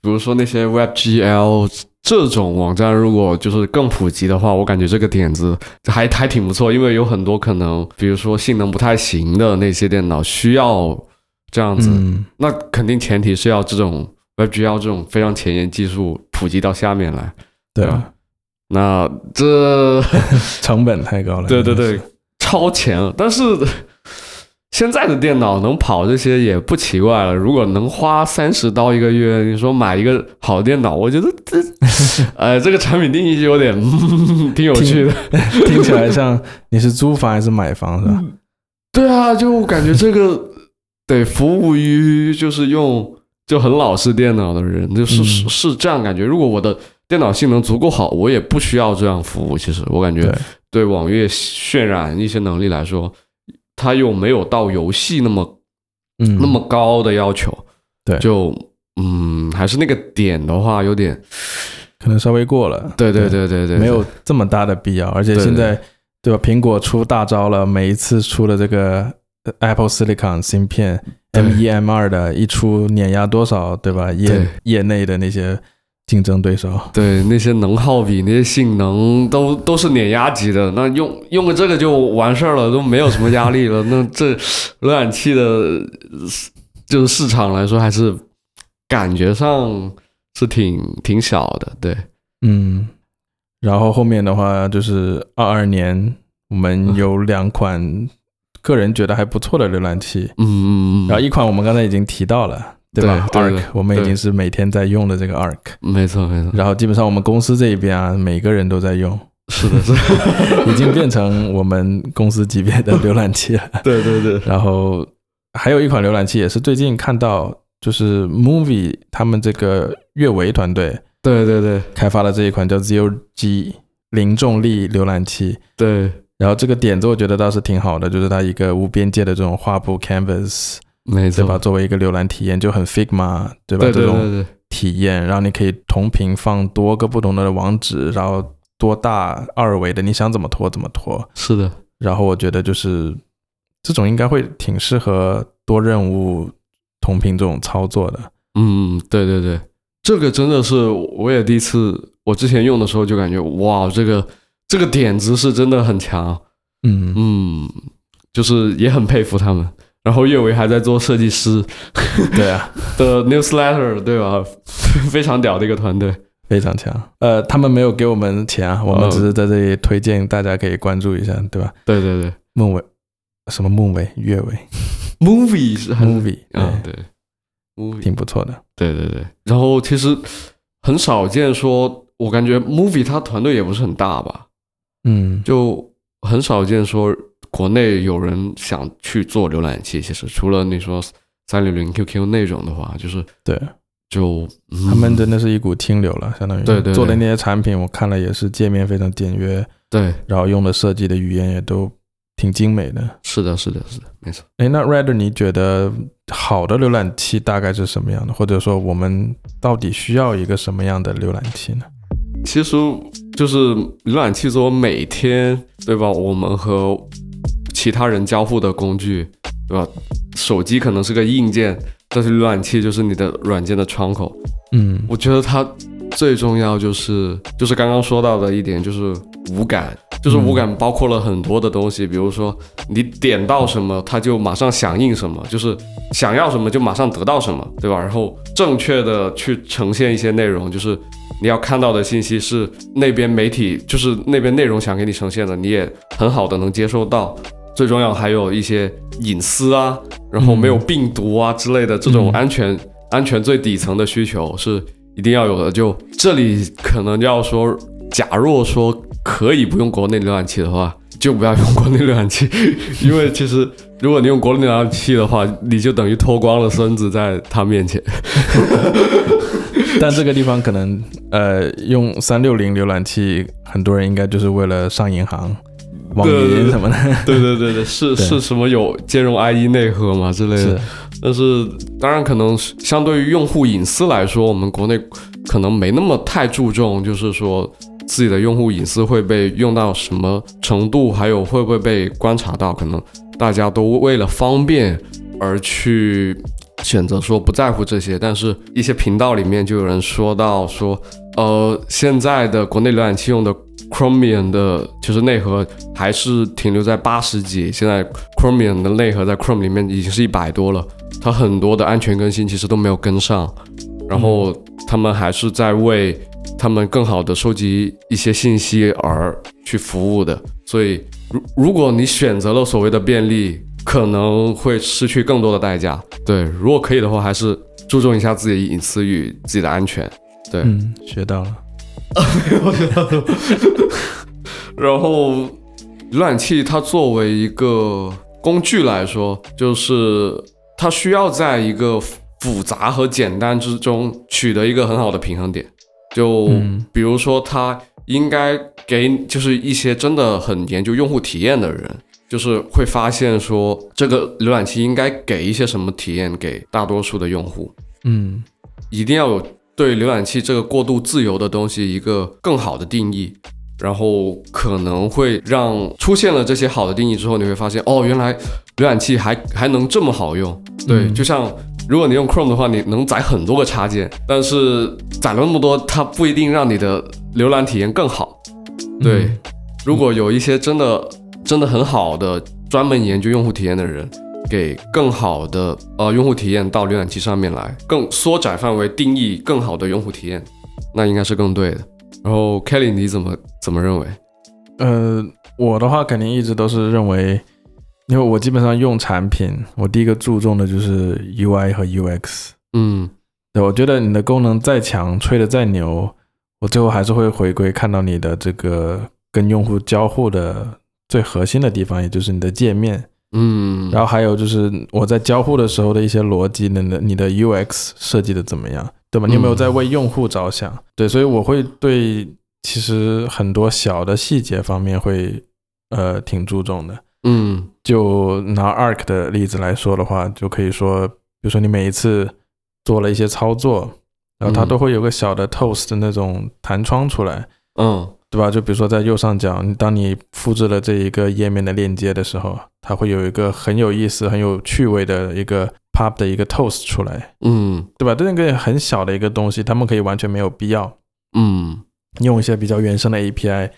比如说那些 WebGL 这种网站，如果就是更普及的话，我感觉这个点子还还挺不错，因为有很多可能，比如说性能不太行的那些电脑需要这样子，嗯，那肯定前提是要这种 WebGL 这种非常前沿技术普及到下面来。对对吧那这 成本太高了。对对对超前了。但是现在的电脑能跑这些也不奇怪了。如果能花三十刀一个月，你说买一个好电脑，我觉得这，呃，这个产品定义就有点、嗯、挺有趣的。听起来像你是租房还是买房是吧？对啊，就感觉这个得服务于就是用就很老式电脑的人，就是、嗯是是这样感觉。如果我的电脑性能足够好，我也不需要这样服务。其实我感觉对对网页渲染一些能力来说，它又没有到游戏那么嗯，那么高的要求，对就嗯，还是那个点的话有点，可能稍微过了，对对对对对，没有这么大的必要，而且现在对吧？苹果出大招了，每一次出的这个呃 Apple Silicon 芯片 M 一 M 二的，一出碾压多少，对吧？业业内的那些竞争对手，对那些能耗比、那些性能都都是碾压级的，那用用个这个就完事儿了，都没有什么压力了。那这浏览器的，呃就是市场来说，还是感觉上是挺挺小的。对，嗯，然后后面的话就是二二年，我们有两款个人觉得还不错的浏览器，嗯嗯嗯，然后一款我们刚才已经提到了，对吧？对对对？Arc，我们已经是每天在用的这个 Arc，没错没错，然后基本上我们公司这一边啊，每个人都在用，是的，是的，已经变成我们公司级别的浏览器了。对对对，然后还有一款浏览器也是最近看到，就是 Movie 他们这个阅维团队对对对。开发了这一款叫 Zero G 零重力浏览器。对，然后这个点子我觉得倒是挺好的，就是它一个无边界的这种画布 Canvas，没错，对吧？作为一个浏览体验就很 Figma，对吧？对对这种体验，然后你可以同屏放多个不同的网址，然后多大二维的，你想怎么拖怎么拖。是的，然后我觉得就是这种应该会挺适合多任务同屏这种操作的。嗯，对对对，这个真的是我也第一次，我之前用的时候就感觉哇，这个这个点子是真的很强，嗯，嗯，就是也很佩服他们。然后岳维还在做设计师对啊，的 newsletter，对吧？非常屌的一个团队。非常强。呃，他们没有给我们钱啊，我们嗯只是在这里推荐，大家可以关注一下，对吧？对对对孟伟，什么孟伟、岳伟，movie 是很，movie，啊，对，对，movie，挺不错的。对对对。然后其实很少见说，我感觉 movie 它团队也不是很大吧，嗯，就很少见说国内有人想去做浏览器。其实除了你说三六零 QQ 那种的话，就是对就、嗯他们真的是一股清流了，相当于对对对做的那些产品，我看了也是界面非常简约，对，然后用的设计的语言也都挺精美的。是的，是的，是的，没错。哎，那 Red，你觉得好的浏览器大概是什么样的？或者说我们到底需要一个什么样的浏览器呢？其实就是浏览器是我每天对吧，我们和其他人交互的工具，对吧？手机可能是个硬件，但是浏览器就是你的软件的窗口。嗯我觉得它最重要就是就是刚刚说到的一点，就是无感，就是无感包括了很多的东西，比如说你点到什么，它就马上响应什么，就是想要什么就马上得到什么，对吧？然后正确的去呈现一些内容，就是你要看到的信息是那边媒体就是那边内容想给你呈现的，你也很好的能接收到。最重要还有一些隐私啊，然后没有病毒啊之类的这种嗯安全、安全最底层的需求是一定要有的。就这里可能要说，假若说可以不用国内浏览器的话，就不要用国内浏览器，因为其实如果你用国内浏览器的话，你就等于脱光了身子在他面前。但这个地方可能呃，用三六零浏览器，很多人应该就是为了上银行、网银什么的。对对对对，是对是什么有兼容 IE 内核嘛之类的。，但是当然，可能相对于用户隐私来说，我们国内可能没那么太注重，就是说自己的用户隐私会被用到什么程度，还有会不会被观察到，可能大家都为了方便而去选择说不在乎这些。但是一些频道里面就有人说到说，呃，现在的国内浏览器用的 Chromium 的就是内核还是停留在八十几，现在 Chromium 的内核在 Chrome 里面已经是一百多了，它很多的安全更新其实都没有跟上，然后他们还是在为他们更好的收集一些信息而去服务的，所以如如果你选择了所谓的便利，可能会失去更多的代价。对，如果可以的话，还是注重一下自己的隐私与自己的安全。对，嗯，学到了。然后浏览器它作为一个工具来说，就是它需要在一个复杂和简单之中取得一个很好的平衡点。就嗯比如说，它应该给就是一些真的很研究用户体验的人，就是会发现说这个浏览器应该给一些什么体验给大多数的用户，嗯一定要有对浏览器这个过度自由的东西一个更好的定义。然后可能会让出现了这些好的定义之后，你会发现哦，原来浏览器还还能这么好用。对，嗯就像如果你用 Chrome 的话，你能载很多个插件，但是载了那么多，它不一定让你的浏览体验更好。对，嗯如果有一些真的真的很好的专门研究用户体验的人，给更好的呃用户体验到浏览器上面来，更缩窄范围定义更好的用户体验，那应该是更对的。然后 Kelly 你怎么怎么认为？呃，我的话肯定一直都是认为，因为我基本上用产品，我第一个注重的就是 UI 和 UX。嗯对，我觉得你的功能再强，吹的再牛，我最后还是会回归看到你的这个跟用户交互的最核心的地方，也就是你的界面。嗯，然后还有就是我在交互的时候的一些逻辑，你的你的 UX 设计的怎么样，对吧？你有没有在为用户着想？对，所以我会对其实很多小的细节方面会呃挺注重的。嗯就拿 Arc 的例子来说的话，就可以说，比如说你每一次做了一些操作，然后它嗯都会有个小的 toast 的那种弹窗出来，嗯对吧？就比如说在右上角，你当你复制了这一个页面的链接的时候，它会有一个很有意思、很有趣味的一个 pop 的一个 toast 出来，嗯对吧？这个很小的一个东西，他们可以完全没有必要嗯用一些比较原生的 API，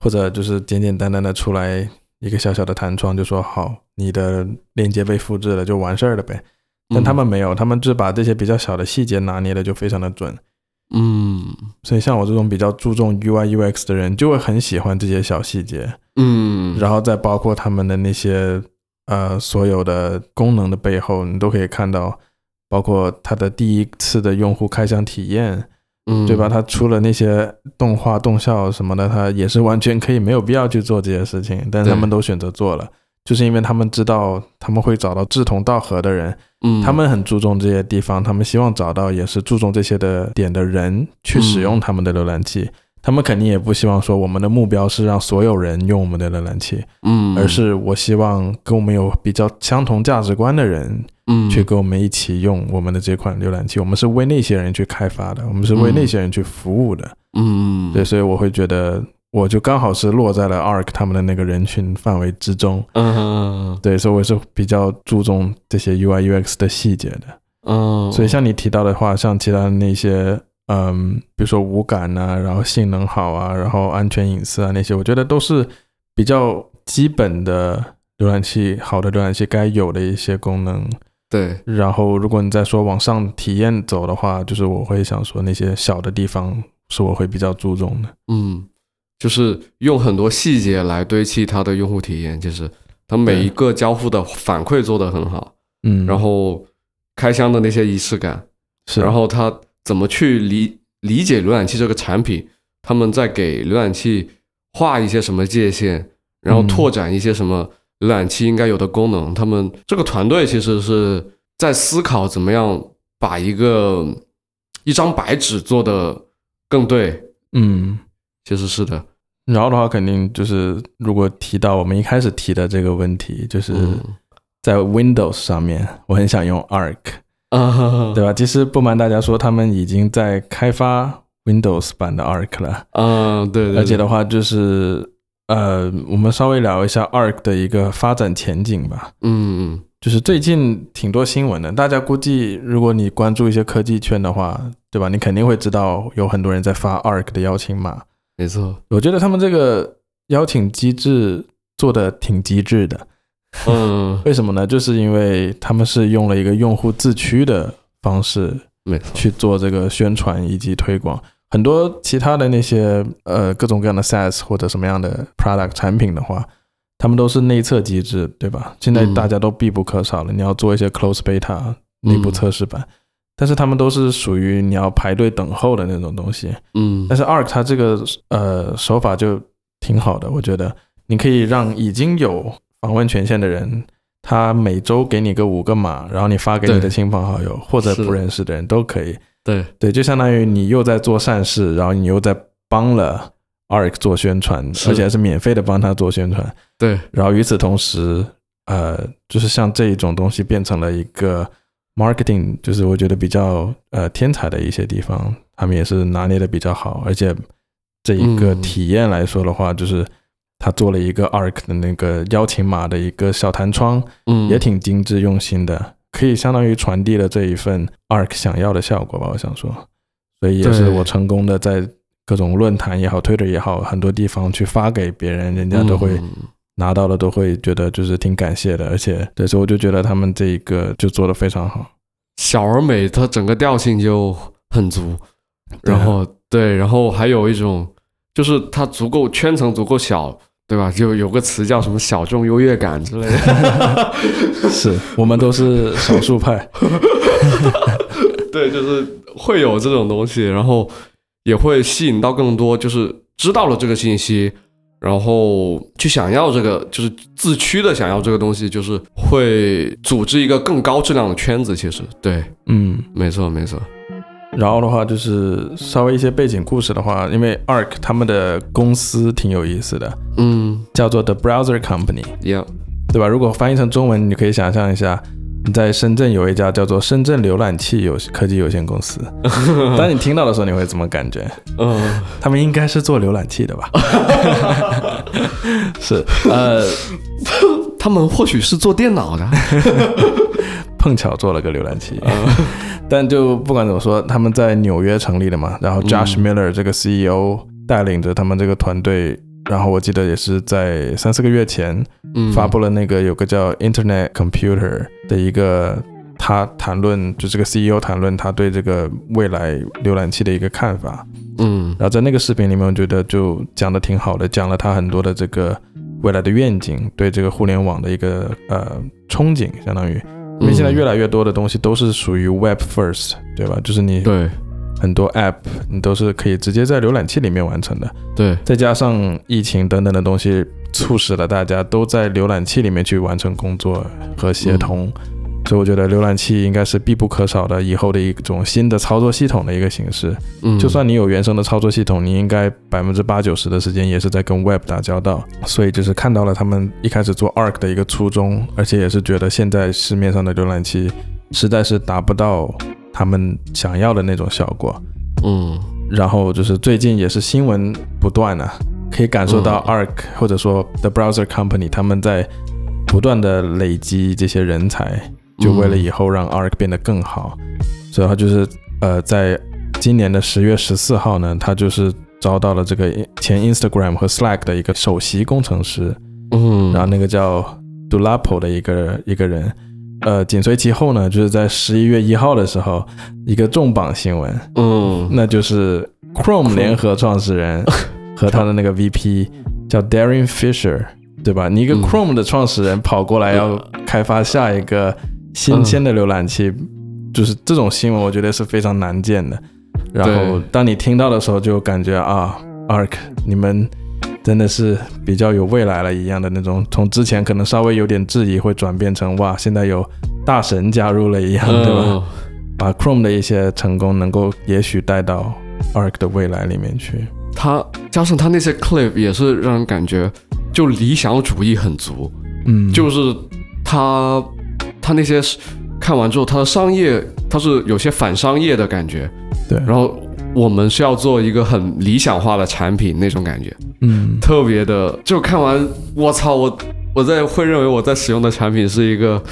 或者就是简简单单的出来一个小小的弹窗，就说好，你的链接被复制了，就完事儿了呗。但他们没有，他们只把这些比较小的细节拿捏的就非常的准。嗯所以像我这种比较注重 UI UX 的人，就会很喜欢这些小细节，嗯，然后再包括他们的那些呃所有的功能的背后，你都可以看到，包括它的第一次的用户开箱体验，嗯对吧？？它出了那些动画、动效什么的，它也是完全可以没有必要去做这些事情，但是他们都选择做了，就是因为他们知道他们会找到志同道合的人，嗯，他们很注重这些地方，他们希望找到也是注重这些的点的人去使用他们的浏览器。他们肯定也不希望说我们的目标是让所有人用我们的浏览器，嗯，而是我希望跟我们有比较相同价值观的人嗯去跟我们一起用我们的这款浏览器。我们是为那些人去开发的，我们是为那些人去服务的。嗯对，所以我会觉得，我就刚好是落在了 ARK 他们的那个人群范围之中。嗯对，所以我是比较注重这些 UI UX 的细节的。嗯，所以像你提到的话，像其他的那些，嗯，比如说无感啊，然后性能好啊，然后安全隐私啊那些，我觉得都是比较基本的浏览器好的浏览器该有的一些功能。对，然后如果你再说往上体验走的话，就是我会想说那些小的地方是我会比较注重的。嗯，就是用很多细节来堆砌它的用户体验，就是它每一个交互的反馈做得很好，嗯，然后开箱的那些仪式感，是，然后他怎么去理理解浏览器这个产品，他们在给浏览器画一些什么界限，然后嗯拓展一些什么浏览器应该有的功能。他们这个团队其实是在思考怎么样把一个一张白纸做的更对。嗯。其实是的，然后的话，肯定就是如果提到我们一开始提的这个问题，就是嗯在 Windows 上面，我很想用 Arc，啊，对吧？其实不瞒大家说，他们已经在开发 Windows 版的 Arc 了，啊，对对，而且的话，就是呃，我们稍微聊一下 Arc 的一个发展前景吧。嗯就是最近挺多新闻的，大家估计如果你关注一些科技圈的话，对吧？你肯定会知道有很多人在发 Arc 的邀请码。没错，我觉得他们这个邀请机制做的挺机智的，嗯，为什么呢？就是因为他们是用了一个用户自驱的方式没错，去做这个宣传以及推广。很多其他的那些呃各种各样的 SaaS 或者什么样的 product 产品的话，他们都是内测机制，对吧？现在嗯。大家都必不可少了，你要做一些 close beta 内部测试版，但是他们都是属于你要排队等候的那种东西。嗯但是 Arc 它这个呃手法就挺好的，我觉得你可以让已经有访问权限的人，他每周给你个五个码，然后你发给你的亲朋好友或者不认识的人都可以。对，对，就相当于你又在做善事，然后你又在帮了 ARC 做宣传，而且还是免费的帮他做宣传。对，然后与此同时，呃，就是像这一种东西变成了一个 marketing，就是我觉得比较呃天才的一些地方，他们也是拿捏的比较好，而且这一个嗯。体验来说的话，就是他做了一个 ARC 的那个邀请码的一个小弹窗，嗯，也挺精致用心的，可以相当于传递了这一份 ARC 想要的效果吧，我想说，所以也是我成功的在各种论坛也好、Twitter 也好，很多地方去发给别人，人家都会。嗯拿到了都会觉得就是挺感谢的，而且对，所以我就觉得他们这一个就做的非常好。小而美，它整个调性就很足，然后对，然后还有一种就是它足够圈层足够小，对吧？就有个词叫什么小众优越感之类的。是我们都是少数派，对，就是会有这种东西，然后也会吸引到更多，就是知道了这个信息，然后去想要这个，就是自驱的想要这个东西，就是会组织一个更高质量的圈子。其实，对，嗯。没错，没错。然后的话就是稍微一些背景故事的话，因为 ARC 他们的公司挺有意思的，嗯叫做 The Browser Company，，Yeah，对吧？如果翻译成中文，你可以想象一下，你在深圳有一家叫做深圳浏览器有科技有限公司，当你听到的时候，你会怎么感觉？嗯，他们应该是做浏览器的吧？是，呃，他们或许是做电脑的。碰巧做了个浏览器，嗯但就不管怎么说，他们在纽约成立的嘛，然后 Josh 嗯 Miller 这个 CEO 带领着他们这个团队，然后我记得也是在三四个月前嗯，发布了那个有个叫 Internet Computer 的一个，他谈论就这个 CEO 谈论他对这个未来浏览器的一个看法，嗯。然后在那个视频里面，我觉得就讲的挺好的，讲了他很多的这个未来的愿景，对这个互联网的一个呃憧憬，相当于，因为现在越来越多的东西都是属于 Web First，对吧？就是你对很多 App 你都是可以直接在浏览器里面完成的，对，再加上疫情等等的东西，促使了大家都在浏览器里面去完成工作和协同。所以我觉得浏览器应该是必不可少的以后的一种新的操作系统的一个形式。嗯，就算你有原生的操作系统，你应该百分之八九十的时间也是在跟 Web 打交道。所以就是看到了他们一开始做 Arc 的一个初衷，而且也是觉得现在市面上的浏览器实在是达不到他们想要的那种效果。嗯然后就是最近也是新闻不断啊，可以感受到嗯 Arc、或者说 The Browser Company 他们在不断的累积这些人才，就为了以后让 Arc 变得更好。所以他就是呃，在今年的十月十四号呢，他就是招到了这个前 Instagram 和 Slack 的一个首席工程师，嗯，然后那个叫 Dulapo 的一个一个人。呃，紧随其后呢，就是在十一月一号的时候，一个重磅新闻，嗯那就是 Chrome 联合创始人 和他的那个 VP 叫 Darren Fisher，对吧？你一个嗯 Chrome 的创始人跑过来要开发下一个新鲜的浏览器，就是这种新闻，我觉得是非常难见的。然后当你听到的时候，就感觉啊，Arc 你们真的是比较有未来了一样的那种，从之前可能稍微有点质疑，会转变成哇，现在有大神加入了一样，对吧？嗯把 Chrome 的一些成功能够也许带到 Arc 的未来里面去。他加上他那些 clip 也是让人感觉就理想主义很足，嗯，就是他他那些看完之后，他的商业他是有些反商业的感觉，对，然后我们是要做一个很理想化的产品那种感觉，嗯，特别的，就看完我操，我我在会认为我在使用的产品是一个，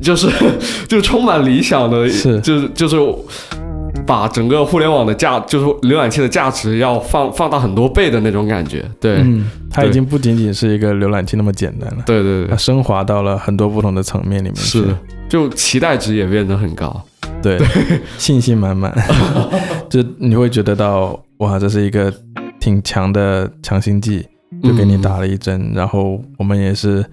就是 就充满理想的，是。就是就是把整个互联网的价，就是浏览器的价值要放放大很多倍的那种感觉，对，嗯，它已经不仅仅是一个浏览器那么简单了，对对对，它升华到了很多不同的层面里面去。是，就期待值也变得很高，对，信心满满，就你会觉得到哇，这是一个挺强的强心剂，就给你打了一针。然后我们也是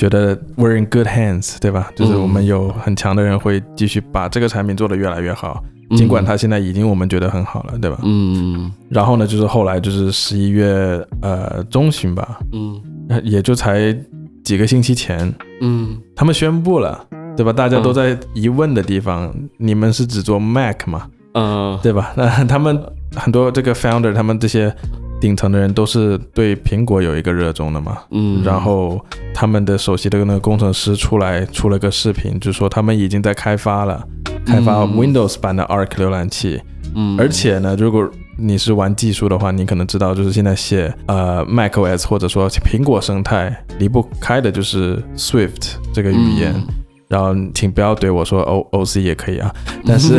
觉得 we're in good hands，对吧？就是我们有很强的人会继续把这个产品做得越来越好，嗯。尽管它现在已经我们觉得很好了，对吧？嗯。然后呢，就是后来就是十一月呃中旬吧，嗯。呃也就才几个星期前，嗯。他们宣布了，对吧？大家都在疑问的地方，你们是只做 Mac 吗？嗯对吧？那他们很多这个 founder，他们这些顶层的人都是对苹果有一个热衷的嘛。嗯，然后他们的首席的那个工程师出来出了个视频，就说他们已经在开发了，开发嗯 Windows 版的 Arc 浏览器。嗯，而且呢，如果你是玩技术的话，你可能知道，就是现在写呃 macOS 或者说苹果生态离不开的就是 Swift 这个语言。嗯然后请不要怼我说 O O C 也可以啊，但是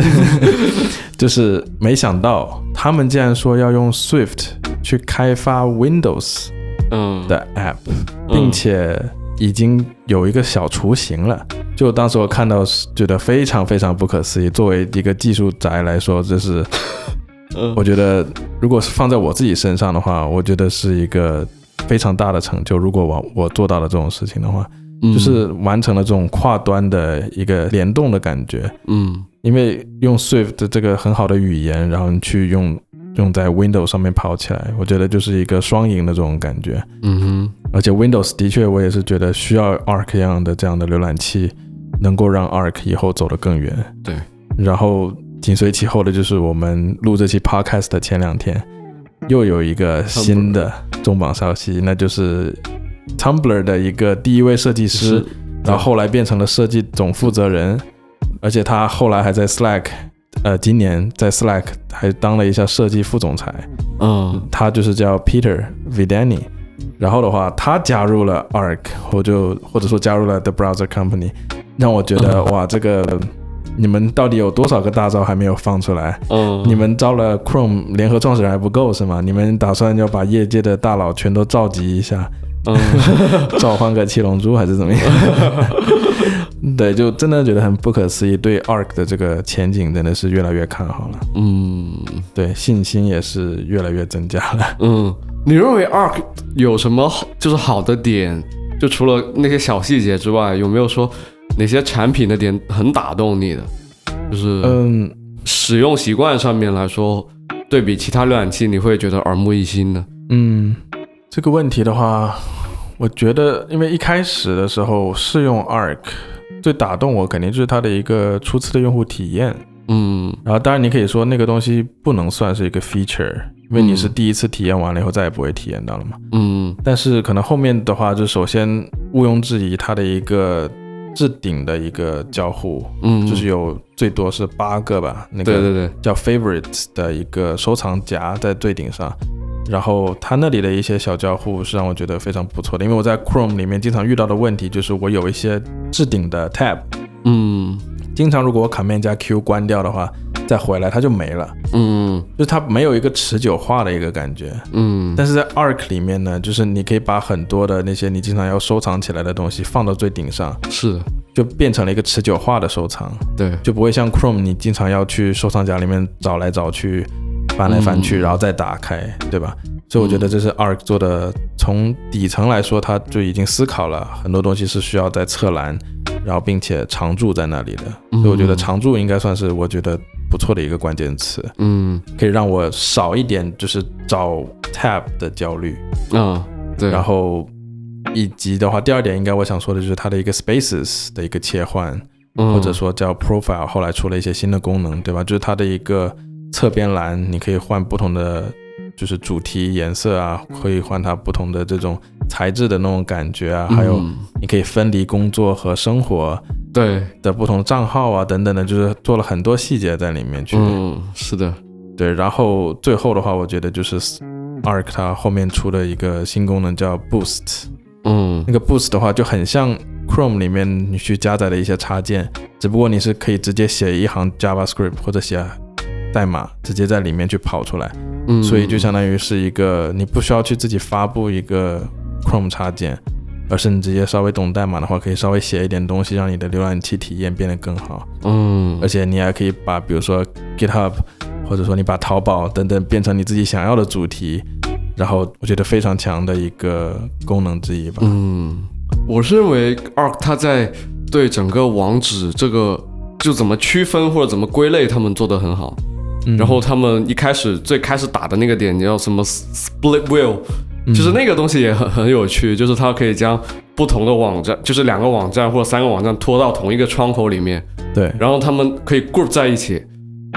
就是没想到他们竟然说要用 Swift 去开发 Windows 嗯的 App，并且已经有一个小雏形了。就当时我看到，是觉得非常非常不可思议。作为一个技术宅来说，这是 嗯我觉得，如果是放在我自己身上的话，我觉得是一个非常大的成就。如果我我做到了这种事情的话，嗯就是完成了这种跨端的一个联动的感觉。嗯因为用 Swift 这个很好的语言，然后你去用用在 Windows 上面跑起来，我觉得就是一个双赢的这种感觉。嗯哼而且 Windows 的确，我也是觉得需要 Arc 一样的这样的浏览器，能够让 Arc 以后走得更远。对，然后紧随其后的就是我们录这期 Podcast 的前两天，又有一个新的重磅消息，那就是 Tumblr 的一个第一位设计师，然后后来变成了设计总负责人，而且他后来还在 Slack，呃，今年在 Slack 还当了一下设计副总裁。嗯他就是叫 Peter Vidani。然后的话，他加入了 Arc，我就或者说加入了 The Browser Company，让我觉得哇，这个你们到底有多少个大招还没有放出来？嗯，你们招了 Chrome 联合创始人还不够是吗？你们打算要把业界的大佬全都召集一下，嗯召唤个七龙珠还是怎么样？对，就真的觉得很不可思议，对 Arc 的这个前景真的是越来越看好了，嗯对，信心也是越来越增加了。嗯，你认为 Arc 有什么好就是好的点？就除了那些小细节之外，有没有说哪些产品的点很打动你的？就是嗯，使用习惯上面来说，对比其他浏览器，你会觉得耳目一新的？嗯，这个问题的话，我觉得，因为一开始的时候试用 Arc，最打动我肯定就是它的一个初次的用户体验。嗯。然后，当然你可以说那个东西不能算是一个 feature，因为你是嗯。第一次体验完了以后再也不会体验到了嘛。嗯。但是可能后面的话，就首先毋庸置疑，它的一个置顶的一个交互，嗯，就是有最多是八个吧，那个对对对，叫 favorites 的一个收藏夹在最顶上，然后它那里的一些小交互是让我觉得非常不错的，因为我在 Chrome 里面经常遇到的问题就是我有一些置顶的 tab，嗯。经常如果我 Command 加 Q 关掉的话，再回来它就没了，嗯。就它没有一个持久化的一个感觉。嗯，但是在 Arc 里面呢，就是你可以把很多的那些你经常要收藏起来的东西放到最顶上，是。的，就变成了一个持久化的收藏。对，就不会像 Chrome 你经常要去收藏夹里面找来找去，翻来翻去，嗯然后再打开，对吧？所以我觉得这是 Arc 做的，从底层来说，它就已经思考了很多东西是需要在侧栏，然后并且常驻在那里的。嗯所以我觉得常驻应该算是我觉得不错的一个关键词，嗯可以让我少一点就是找 tab 的焦虑。啊对，然后以及的话，第二点应该我想说的就是它的一个 Spaces 的一个切换。嗯或者说叫 profile，后来出了一些新的功能，对吧？就是它的一个侧边栏，你可以换不同的就是主题颜色啊，可以换它不同的这种材质的那种感觉啊，还有嗯你可以分离工作和生活对，的不同账号啊等等的，就是做了很多细节在里面去。嗯是的，对，然后最后的话，我觉得就是 Arc 它后面出的一个新功能叫 Boost，嗯。那个 Boost 的话就很像 Chrome 里面你去加载的一些插件，只不过你是可以直接写一行 JavaScript 或者写代码，直接在里面去跑出来，嗯，所以就相当于是一个你不需要去自己发布一个 Chrome 插件，而是你直接稍微懂代码的话，可以稍微写一点东西，让你的浏览器体验变得更好，嗯而且你还可以把比如说 GitHub 或者说你把淘宝等等变成你自己想要的主题。然后我觉得非常强的一个功能之一吧。嗯，我是认为 Arc 它在对整个网址这个就怎么区分或者怎么归类，他们做得很好。嗯。然后他们一开始最开始打的那个点叫什么 split wheel，就是那个东西也很很有趣，就是它可以将不同的网站，就是两个网站或者三个网站拖到同一个窗口里面，对，然后他们可以 group 在一起，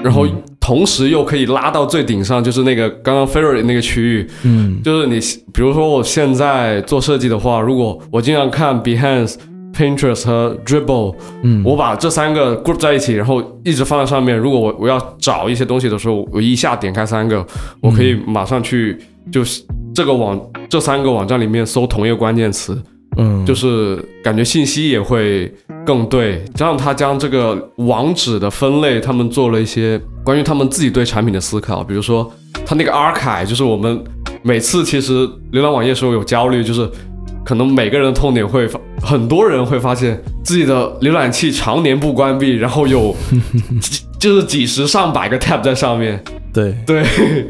然后嗯。同时又可以拉到最顶上，就是那个刚刚 Ferry 那个区域，嗯。就是你比如说我现在做设计的话，如果我经常看 Behance。Pinterest 和 Dribble，嗯，我把这三个 group 在一起，然后一直放在上面。如果我我要找一些东西的时候，我一下点开三个，我可以马上去就是这个网这三个网站里面搜同一个关键词，嗯就是感觉信息也会更对。加上他将这个网址的分类，他们做了一些关于他们自己对产品的思考，比如说他那个 archive，就是我们每次其实浏览网页时候有焦虑，就是可能每个人的痛点会发，很多人会发现自己的浏览器常年不关闭，然后有 几就是几十上百个 tab 在上面，对。对。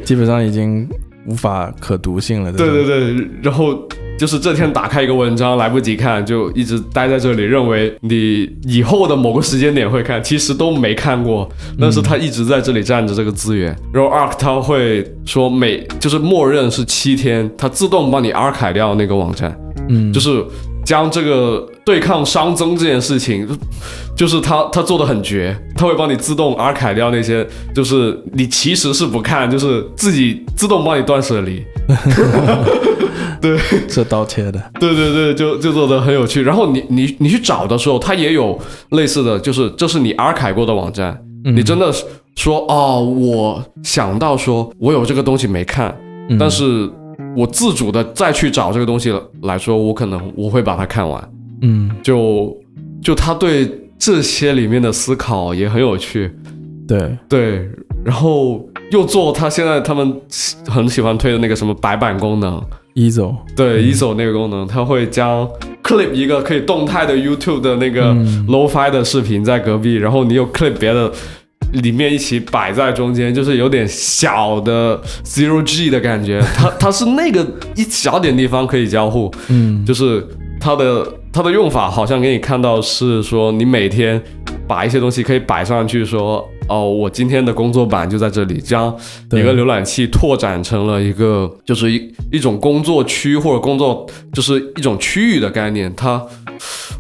基本上已经无法可读性了。对对对，然后就是这天打开一个文章来不及看，就一直待在这里，认为你以后的某个时间点会看，其实都没看过，但是它一直在这里占着这个资源。然后 Arc 它会说每就是默认是七天，它自动帮你 archive 掉那个网站，嗯，就是将这个对抗熵增这件事情，就是他他做的很绝，他会帮你自动 archive 掉那些，就是你其实是不看，就是自己自动帮你断舍离。对这刀切的。对对对，就就做的很有趣。然后你你你去找的时候，它也有类似的，就是这是你 archive 过的网站，嗯你真的是说哦，我想到说我有这个东西没看，嗯但是我自主的再去找这个东西来说，我可能我会把它看完。嗯，就就他对这些里面的思考也很有趣，对，对，然后又做他现在他们很喜欢推的那个什么白板功能，一走。对 e s o 那个功能，他会将 clip 一个可以动态的 YouTube 的那个嗯 low-fi 的视频在隔壁，然后你又 clip 别的。里面一起摆在中间，就是有点小的 zero G 的感觉。它它是那个一小点地方可以交互，嗯，就是它的它的用法好像给你看到是说，你每天把一些东西可以摆上去说，哦，我今天的工作板就在这里，将一个浏览器拓展成了一个就是一一种工作区或者工作就是一种区域的概念。它，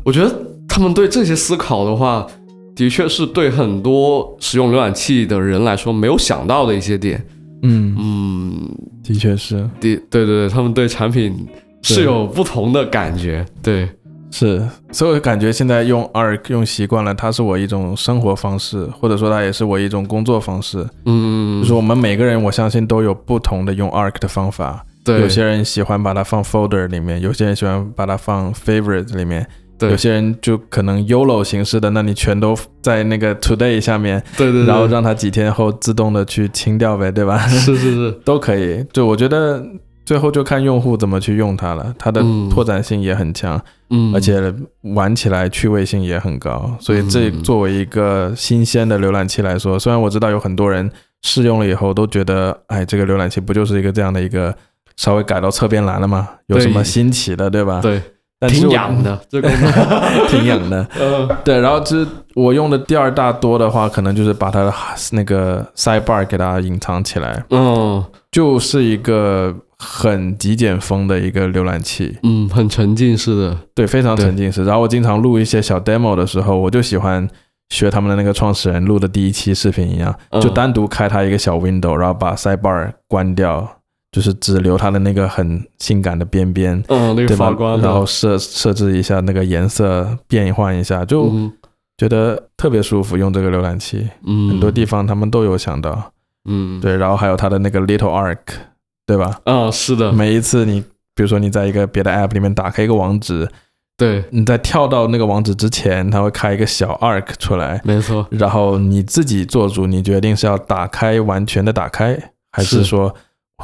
我觉得他们对这些思考的话。的确是对很多使用浏览器的人来说没有想到的一些点，嗯，嗯，的确是。的对对对，他们对产品是有不同的感觉，对，是，所以我感觉现在用 Arc 用习惯了，它是我一种生活方式，或者说它也是我一种工作方式。嗯，就是我们每个人，我相信都有不同的用 Arc 的方法。对，有些人喜欢把它放 folder 里面，有些人喜欢把它放 favorite 里面，对有些人就可能 YOLO 形式的，那你全都在那个 today 下面，对对对，然后让它几天后自动的去清掉呗，对吧？是是是，都可以。就我觉得最后就看用户怎么去用它了，它的嗯拓展性也很强，嗯，而且玩起来趣味性也很高。所以这嗯作为一个新鲜的浏览器来说，虽然我知道有很多人试用了以后都觉得，哎，这个浏览器不就是一个这样的一个稍微改到侧边栏了吗？有什么新奇的，对吧？对，但挺痒，的 这个，挺痒的。嗯，对，然后就是我用的第二大多的话，可能就是把它的那个 sidebar 给它隐藏起来，嗯。就是一个很极简风的一个浏览器，嗯，很沉浸式的，对，非常沉浸式。然后我经常录一些小 demo 的时候，我就喜欢学他们的那个创始人录的第一期视频一样，嗯。就单独开它一个小 window，然后把 sidebar 关掉，就是只留它的那个很性感的边边，嗯，那个对发光？的，然后设设置一下那个颜色，变换一下，就嗯。觉得特别舒服。用这个浏览器，嗯，很多地方他们都有想到。嗯，对，然后还有它的那个 Little Arc，对吧？啊，是的，每一次你，比如说你在一个别的 app 里面打开一个网址，对，你在跳到那个网址之前，它会开一个小 arc 出来，没错，然后你自己做主，你决定是要打开完全的打开，还是是。说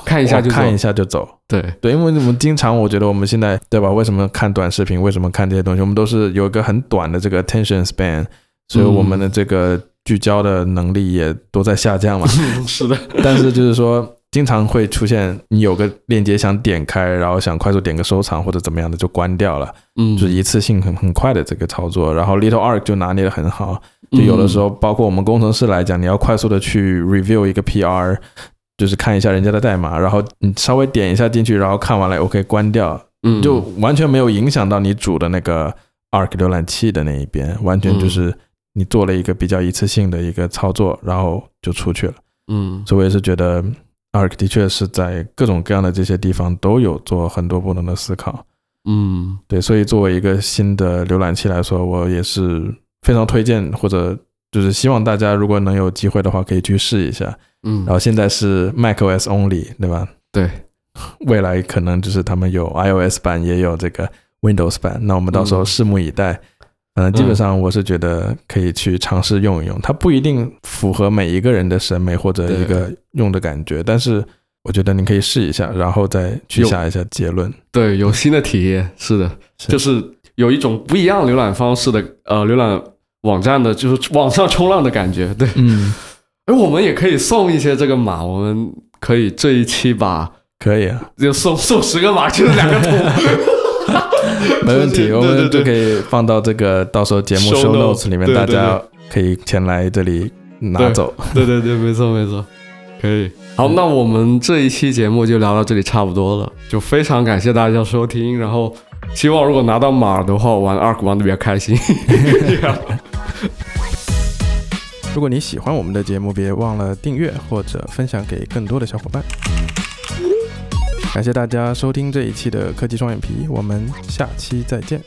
看一下就看一下就走？对，对，因为我们经常，我觉得我们现在对吧？为什么看短视频？为什么看这些东西？我们都是有一个很短的这个 attention span，所以我们的这个聚焦的能力也都在下降嘛。是的，但是就是说，经常会出现你有个链接想点开，然后想快速点个收藏或者怎么样的就关掉了，嗯，就是一次性很很快的这个操作。然后 Little Arc 就拿捏的很好，就有的时候，包括我们工程师来讲，你要快速的去 review 一个 PR，就是看一下人家的代码，然后你稍微点一下进去，然后看完了 OK 关掉，嗯，就完全没有影响到你主的那个 Arc 浏览器的那一边，完全就是你做了一个比较一次性的一个操作，然后就出去了。嗯所以我也是觉得 Arc 的确是在各种各样的这些地方都有做很多不同的思考。嗯对，所以作为一个新的浏览器来说，我也是非常推荐，或者就是希望大家如果能有机会的话，可以去试一下。嗯然，后现在是 macOS only，对吧？对，未来可能就是他们有 iOS 版，也有这个 Windows 版，那我们到时候嗯拭目以待。嗯，基本上我是觉得可以去尝试用一用，它不一定符合每一个人的审美或者一个用的感觉，但是我觉得你可以试一下，然后再去有下一下结论。对，有新的体验，是的，是就是有一种不一样浏览方式的呃浏览网站的，就是网上冲浪的感觉。对，嗯，哎我们也可以送一些这个码，我们可以这一期把可以啊，就送 送十个码，就是两个桶。没问题，我们就可以放到这个到时候节目 Show notes，notes 里面，大家可以前来这里拿对走。对对对，没错没错，可以。好，那我们这一期节目就聊到这里差不多了，就非常感谢大家收听，然后希望如果拿到马的话，玩 ARK 玩的比较开心。如果你喜欢我们的节目，别忘了订阅或者分享给更多的小伙伴。感谢大家收听这一期的科技双眼皮，我们下期再见。